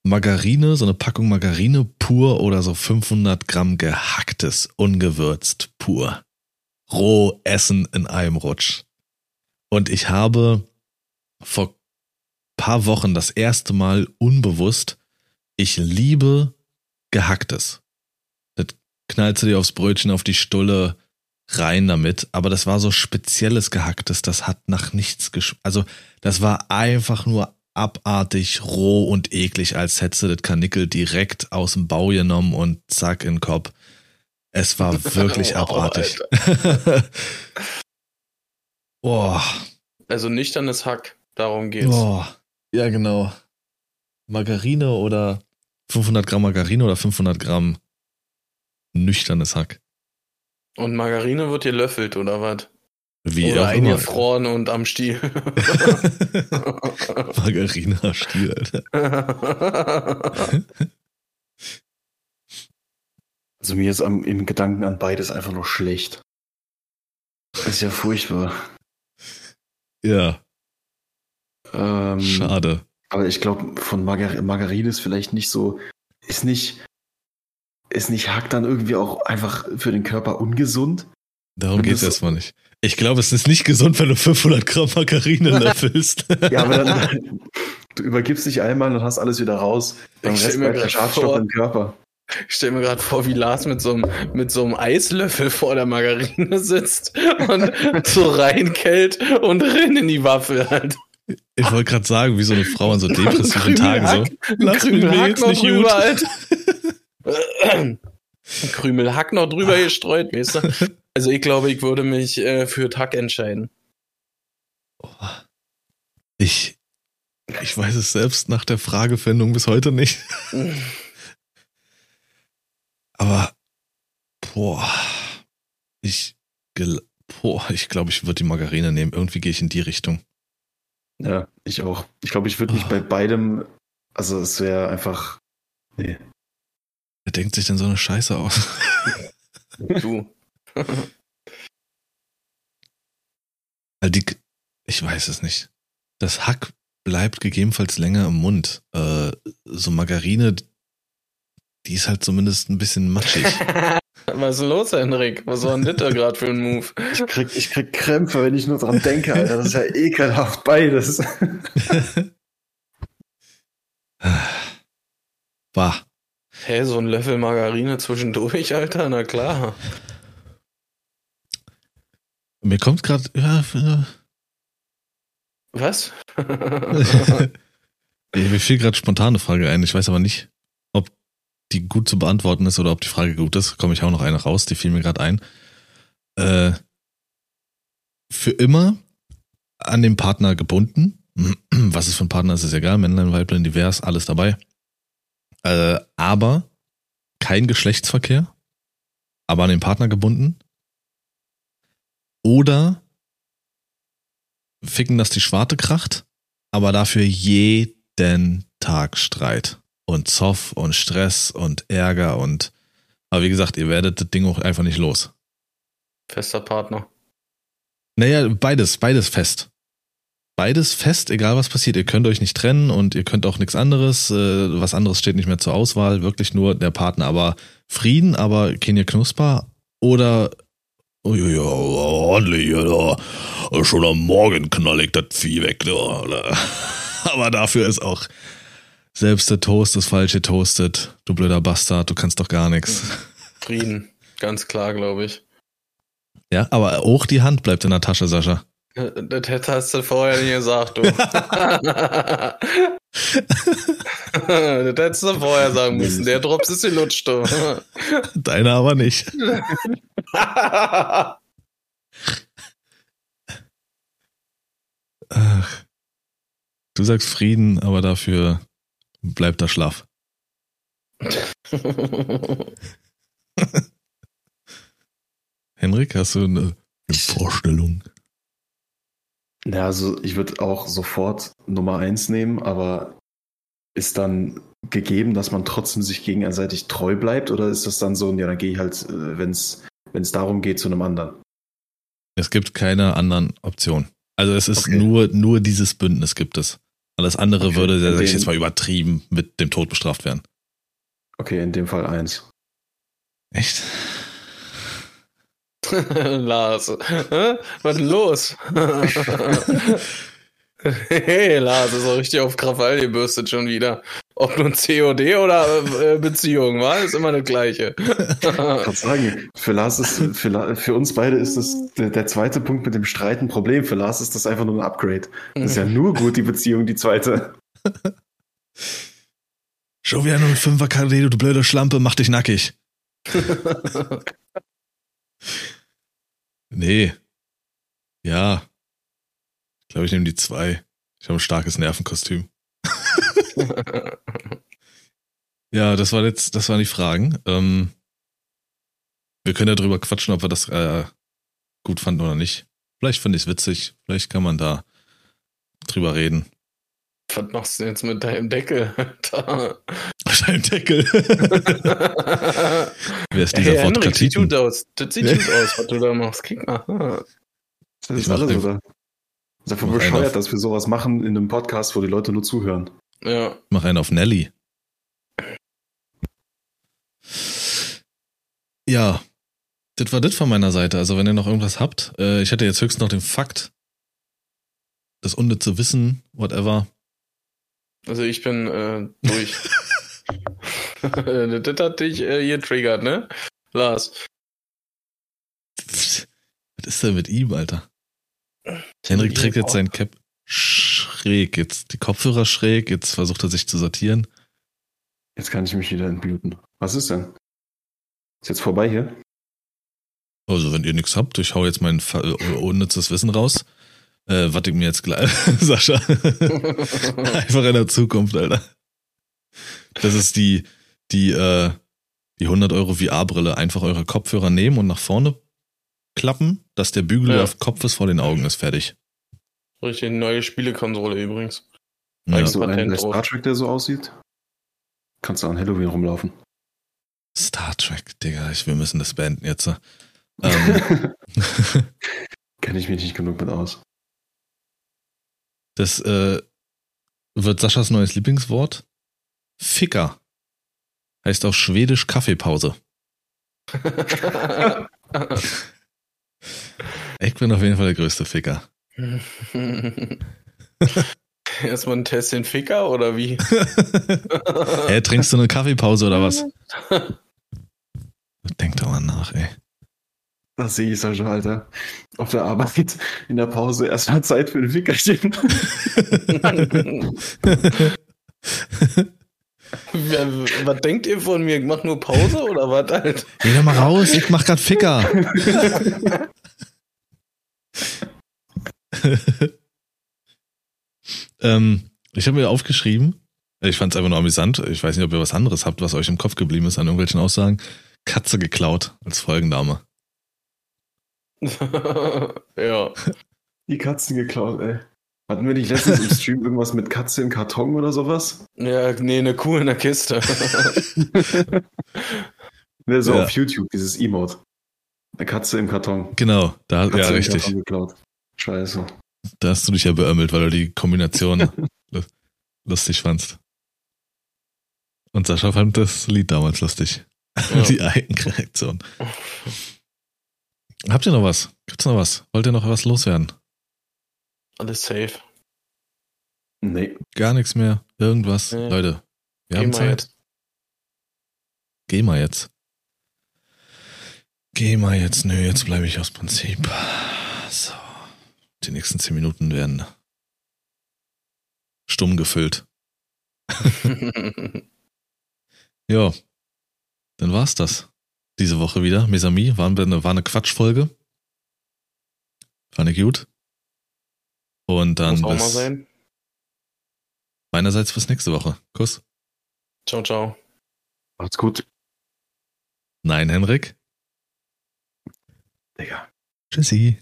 Margarine, so eine Packung Margarine pur oder so 500 Gramm gehacktes, ungewürzt pur. Roh essen in einem Rutsch. Und ich habe vor paar Wochen das erste Mal unbewusst, ich liebe gehacktes. Das knallst du dir aufs Brötchen, auf die Stulle, rein damit. Aber das war so spezielles gehacktes, das hat nach nichts geschmeckt. Also das war einfach nur abartig, roh und eklig, als hättest du das Karnickel direkt aus dem Bau genommen und zack in den Kopf. Es war wirklich wow, abartig. Boah. Also nüchternes Hack, darum geht's. Boah. Ja, genau. Margarine oder 500 Gramm Margarine oder 500 Gramm nüchternes Hack. Und Margarine wird gelöffelt, oder was? Wie oder eingefroren und am Stiel. Margarine am Stiel, Alter. Also mir ist am, im Gedanken an beides einfach nur schlecht. Das ist ja furchtbar. Ja. Ähm, Schade. Aber ich glaube, von Margar Margarine ist vielleicht nicht so, ist nicht, ist nicht Hack dann irgendwie auch einfach für den Körper ungesund? Darum geht es erstmal nicht. Ich glaube, es ist nicht gesund, wenn du 500 Gramm Margarine löffelst. ja, aber dann, du übergibst dich einmal und hast alles wieder raus. Dann Rest bleibt der Schadstoff im Körper. Ich stelle mir gerade vor, wie Lars mit so, einem, mit so einem Eislöffel vor der Margarine sitzt und so reinkellt und rennt in die Waffel halt. Ich wollte gerade sagen, wie so eine Frau an so depressiven Tagen so. Lass mich mir jetzt nicht drüber, gut. Halt. Krümel Hack noch drüber gestreut, weißt du? Also ich glaube, ich würde mich äh, für Tack entscheiden. Ich, ich weiß es selbst nach der Fragefindung bis heute nicht. Aber, boah, ich, boah, ich glaube, ich würde die Margarine nehmen. Irgendwie gehe ich in die Richtung. Ja, ich auch. Ich glaube, ich würde mich oh. bei beidem, also es wäre einfach, nee. Wer denkt sich denn so eine Scheiße aus? du. die, ich weiß es nicht. Das Hack bleibt gegebenenfalls länger im Mund. Äh, so Margarine, die ist halt zumindest ein bisschen matschig. Was ist los, Henrik? Was war denn das da gerade für ein Move? Ich krieg, ich krieg Krämpfe, wenn ich nur dran denke, Alter. Das ist ja ekelhaft beides. Bah. Hä, so ein Löffel Margarine zwischendurch, Alter? Na klar. Mir kommt gerade. Ja, Was? Mir fiel gerade spontane Frage ein. Ich weiß aber nicht, die gut zu beantworten ist oder ob die Frage gut ist, komme ich auch noch eine raus, die fiel mir gerade ein. Äh, für immer an den Partner gebunden. Was es für ein Partner ist, ist egal. Männlein, Weiblein, divers, alles dabei. Äh, aber kein Geschlechtsverkehr, aber an den Partner gebunden. Oder ficken, dass die Schwarte kracht, aber dafür jeden Tag Streit und Zoff und Stress und Ärger und aber wie gesagt, ihr werdet das Ding auch einfach nicht los. Fester Partner. Naja, beides, beides fest. Beides fest, egal was passiert. Ihr könnt euch nicht trennen und ihr könnt auch nichts anderes. Äh, was anderes steht nicht mehr zur Auswahl. Wirklich nur der Partner. Aber Frieden, aber keine Knusper oder Oh ja, ordentlich, ja, schon am Morgen knall ich das Vieh weg. Da. Aber dafür ist auch selbst der Toast ist falsch getoastet. Du blöder Bastard, du kannst doch gar nichts. Frieden, ganz klar, glaube ich. Ja, aber auch die Hand bleibt in der Tasche, Sascha. Das hast du vorher nicht gesagt, du. das hättest du vorher sagen müssen. Der Drops ist gelutscht, du. Deine aber nicht. Ach. Du sagst Frieden, aber dafür bleibt er schlaff. Henrik, hast du eine, eine Vorstellung? Ja, also ich würde auch sofort Nummer eins nehmen, aber ist dann gegeben, dass man trotzdem sich gegenseitig treu bleibt oder ist das dann so, ja, dann gehe ich halt, wenn es wenn es darum geht, zu einem anderen? Es gibt keine anderen Optionen. Also es ist Okay. nur, nur dieses Bündnis gibt es. Alles andere Okay, würde, sag ich jetzt mal übertrieben, mit dem Tod bestraft werden. Okay, in dem Fall eins. Echt? Lars. Was denn los? hey, Lars ist auch richtig auf Krawall gebürstet schon wieder. Ob nun COD oder äh, Beziehung, war ist immer das Gleiche. Ich kann sagen, für Lars ist, für, La- für uns beide ist das der, der zweite Punkt mit dem Streit ein Problem. Für Lars ist das einfach nur ein Upgrade. Das ist ja nur gut, die Beziehung, die zweite. Schon wieder nur ein Fünfer KD, du blöde Schlampe, mach dich nackig. Nee. Ja. Ich glaube, ich nehme die zwei. Ich habe ein starkes Nervenkostüm. Ja, das war jetzt, das waren die Fragen. Ähm, wir können ja drüber quatschen, ob wir das äh, gut fanden oder nicht. Vielleicht finde ich es witzig. Vielleicht kann man da drüber reden. Was machst du jetzt mit deinem Deckel? Alter? Dein Deckel. Wer ist dieser hey, Henrik, sieht gut aus. Das sieht gut aus, was du da machst. Kick mal. Das Ich ist alles, oder? Das ist einfach bescheuert, auf- dass wir sowas machen in einem Podcast, wo die Leute nur zuhören. Ja. Mach einen auf Nelly. Ja, das war das von meiner Seite. Also wenn ihr noch irgendwas habt, äh, ich hätte jetzt höchstens noch den Fakt, das unnütze Wissen, whatever. Also ich bin äh, durch. das hat dich äh, hier triggert, ne? Lars. Was ist denn mit ihm, Alter? Henrik trägt jetzt sein Cap schräg, jetzt die Kopfhörer schräg, jetzt versucht er sich zu sortieren. Jetzt kann ich mich wieder entbluten. Was ist denn? Ist jetzt vorbei hier? Also wenn ihr nichts habt, ich hau jetzt mein äh, unnützes Wissen raus. Äh, was ich mir jetzt gleich, Sascha. Einfach in der Zukunft, Alter. Das ist die, die, äh, die 100 Euro VR-Brille. Einfach eure Kopfhörer nehmen und nach vorne klappen, dass der Bügel Ja. auf Kopfes vor den Augen ist. Fertig. Richtig neue Spielekonsole übrigens. Ja. Ex- so einen drauf. Star Trek, der so aussieht? Kannst du an Halloween rumlaufen. Star Trek, Digga, ich, wir müssen das beenden jetzt. Ähm, Kenne ich mich nicht genug mit aus. das äh, wird Saschas neues Lieblingswort. Ficker. Heißt auf Schwedisch Kaffeepause. Ich bin auf jeden Fall der größte Ficker. Erstmal ein Test den Ficker oder wie? Hä, trinkst du eine Kaffeepause oder was? Denk doch mal nach, ey. Das sehe ich Sascha, Alter. Auf der Arbeit, in der Pause erstmal Zeit für ein Fickerchen. Was denkt ihr von mir? Ich mach nur Pause oder was halt? Geh doch mal raus, ich mach grad Ficker. ähm, ich habe mir aufgeschrieben, ich fand es einfach nur amüsant, ich weiß nicht, ob ihr was anderes habt, was euch im Kopf geblieben ist an irgendwelchen Aussagen. Katze geklaut als Folgenname. ja. Die Katzen geklaut, ey. Hatten wir nicht letztens im Stream irgendwas mit Katze im Karton oder sowas? Ja, nee, eine Kuh in der Kiste. Ne, so Ja. auf YouTube, dieses Emote. Eine Katze im Karton. Genau, da, Katze ja, richtig. Karton geklaut. Scheiße. Da hast du dich ja beömmelt, weil du die Kombination lu- lustig fandst. Und Sascha fand das Lied damals lustig. Ja. Die Eigenreaktion. Habt ihr noch was? Gibt's noch was? Wollt ihr noch was loswerden? Alles safe. Nee. Gar nichts mehr? Irgendwas? Nee. Leute, wir Geh haben mal Zeit. jetzt. Geh mal jetzt. geh mal jetzt. Nö, jetzt bleibe ich aus Prinzip. So. Die nächsten zehn Minuten werden stumm gefüllt. Ja, dann war's das. Diese Woche wieder. Mesami, war eine, war eine Quatschfolge. Fand ich gut. Und dann Muss auch mal sein. meinerseits bis nächste Woche. Kuss. Ciao, ciao. Macht's gut. Nein, Henrik. Digga. Tschüssi.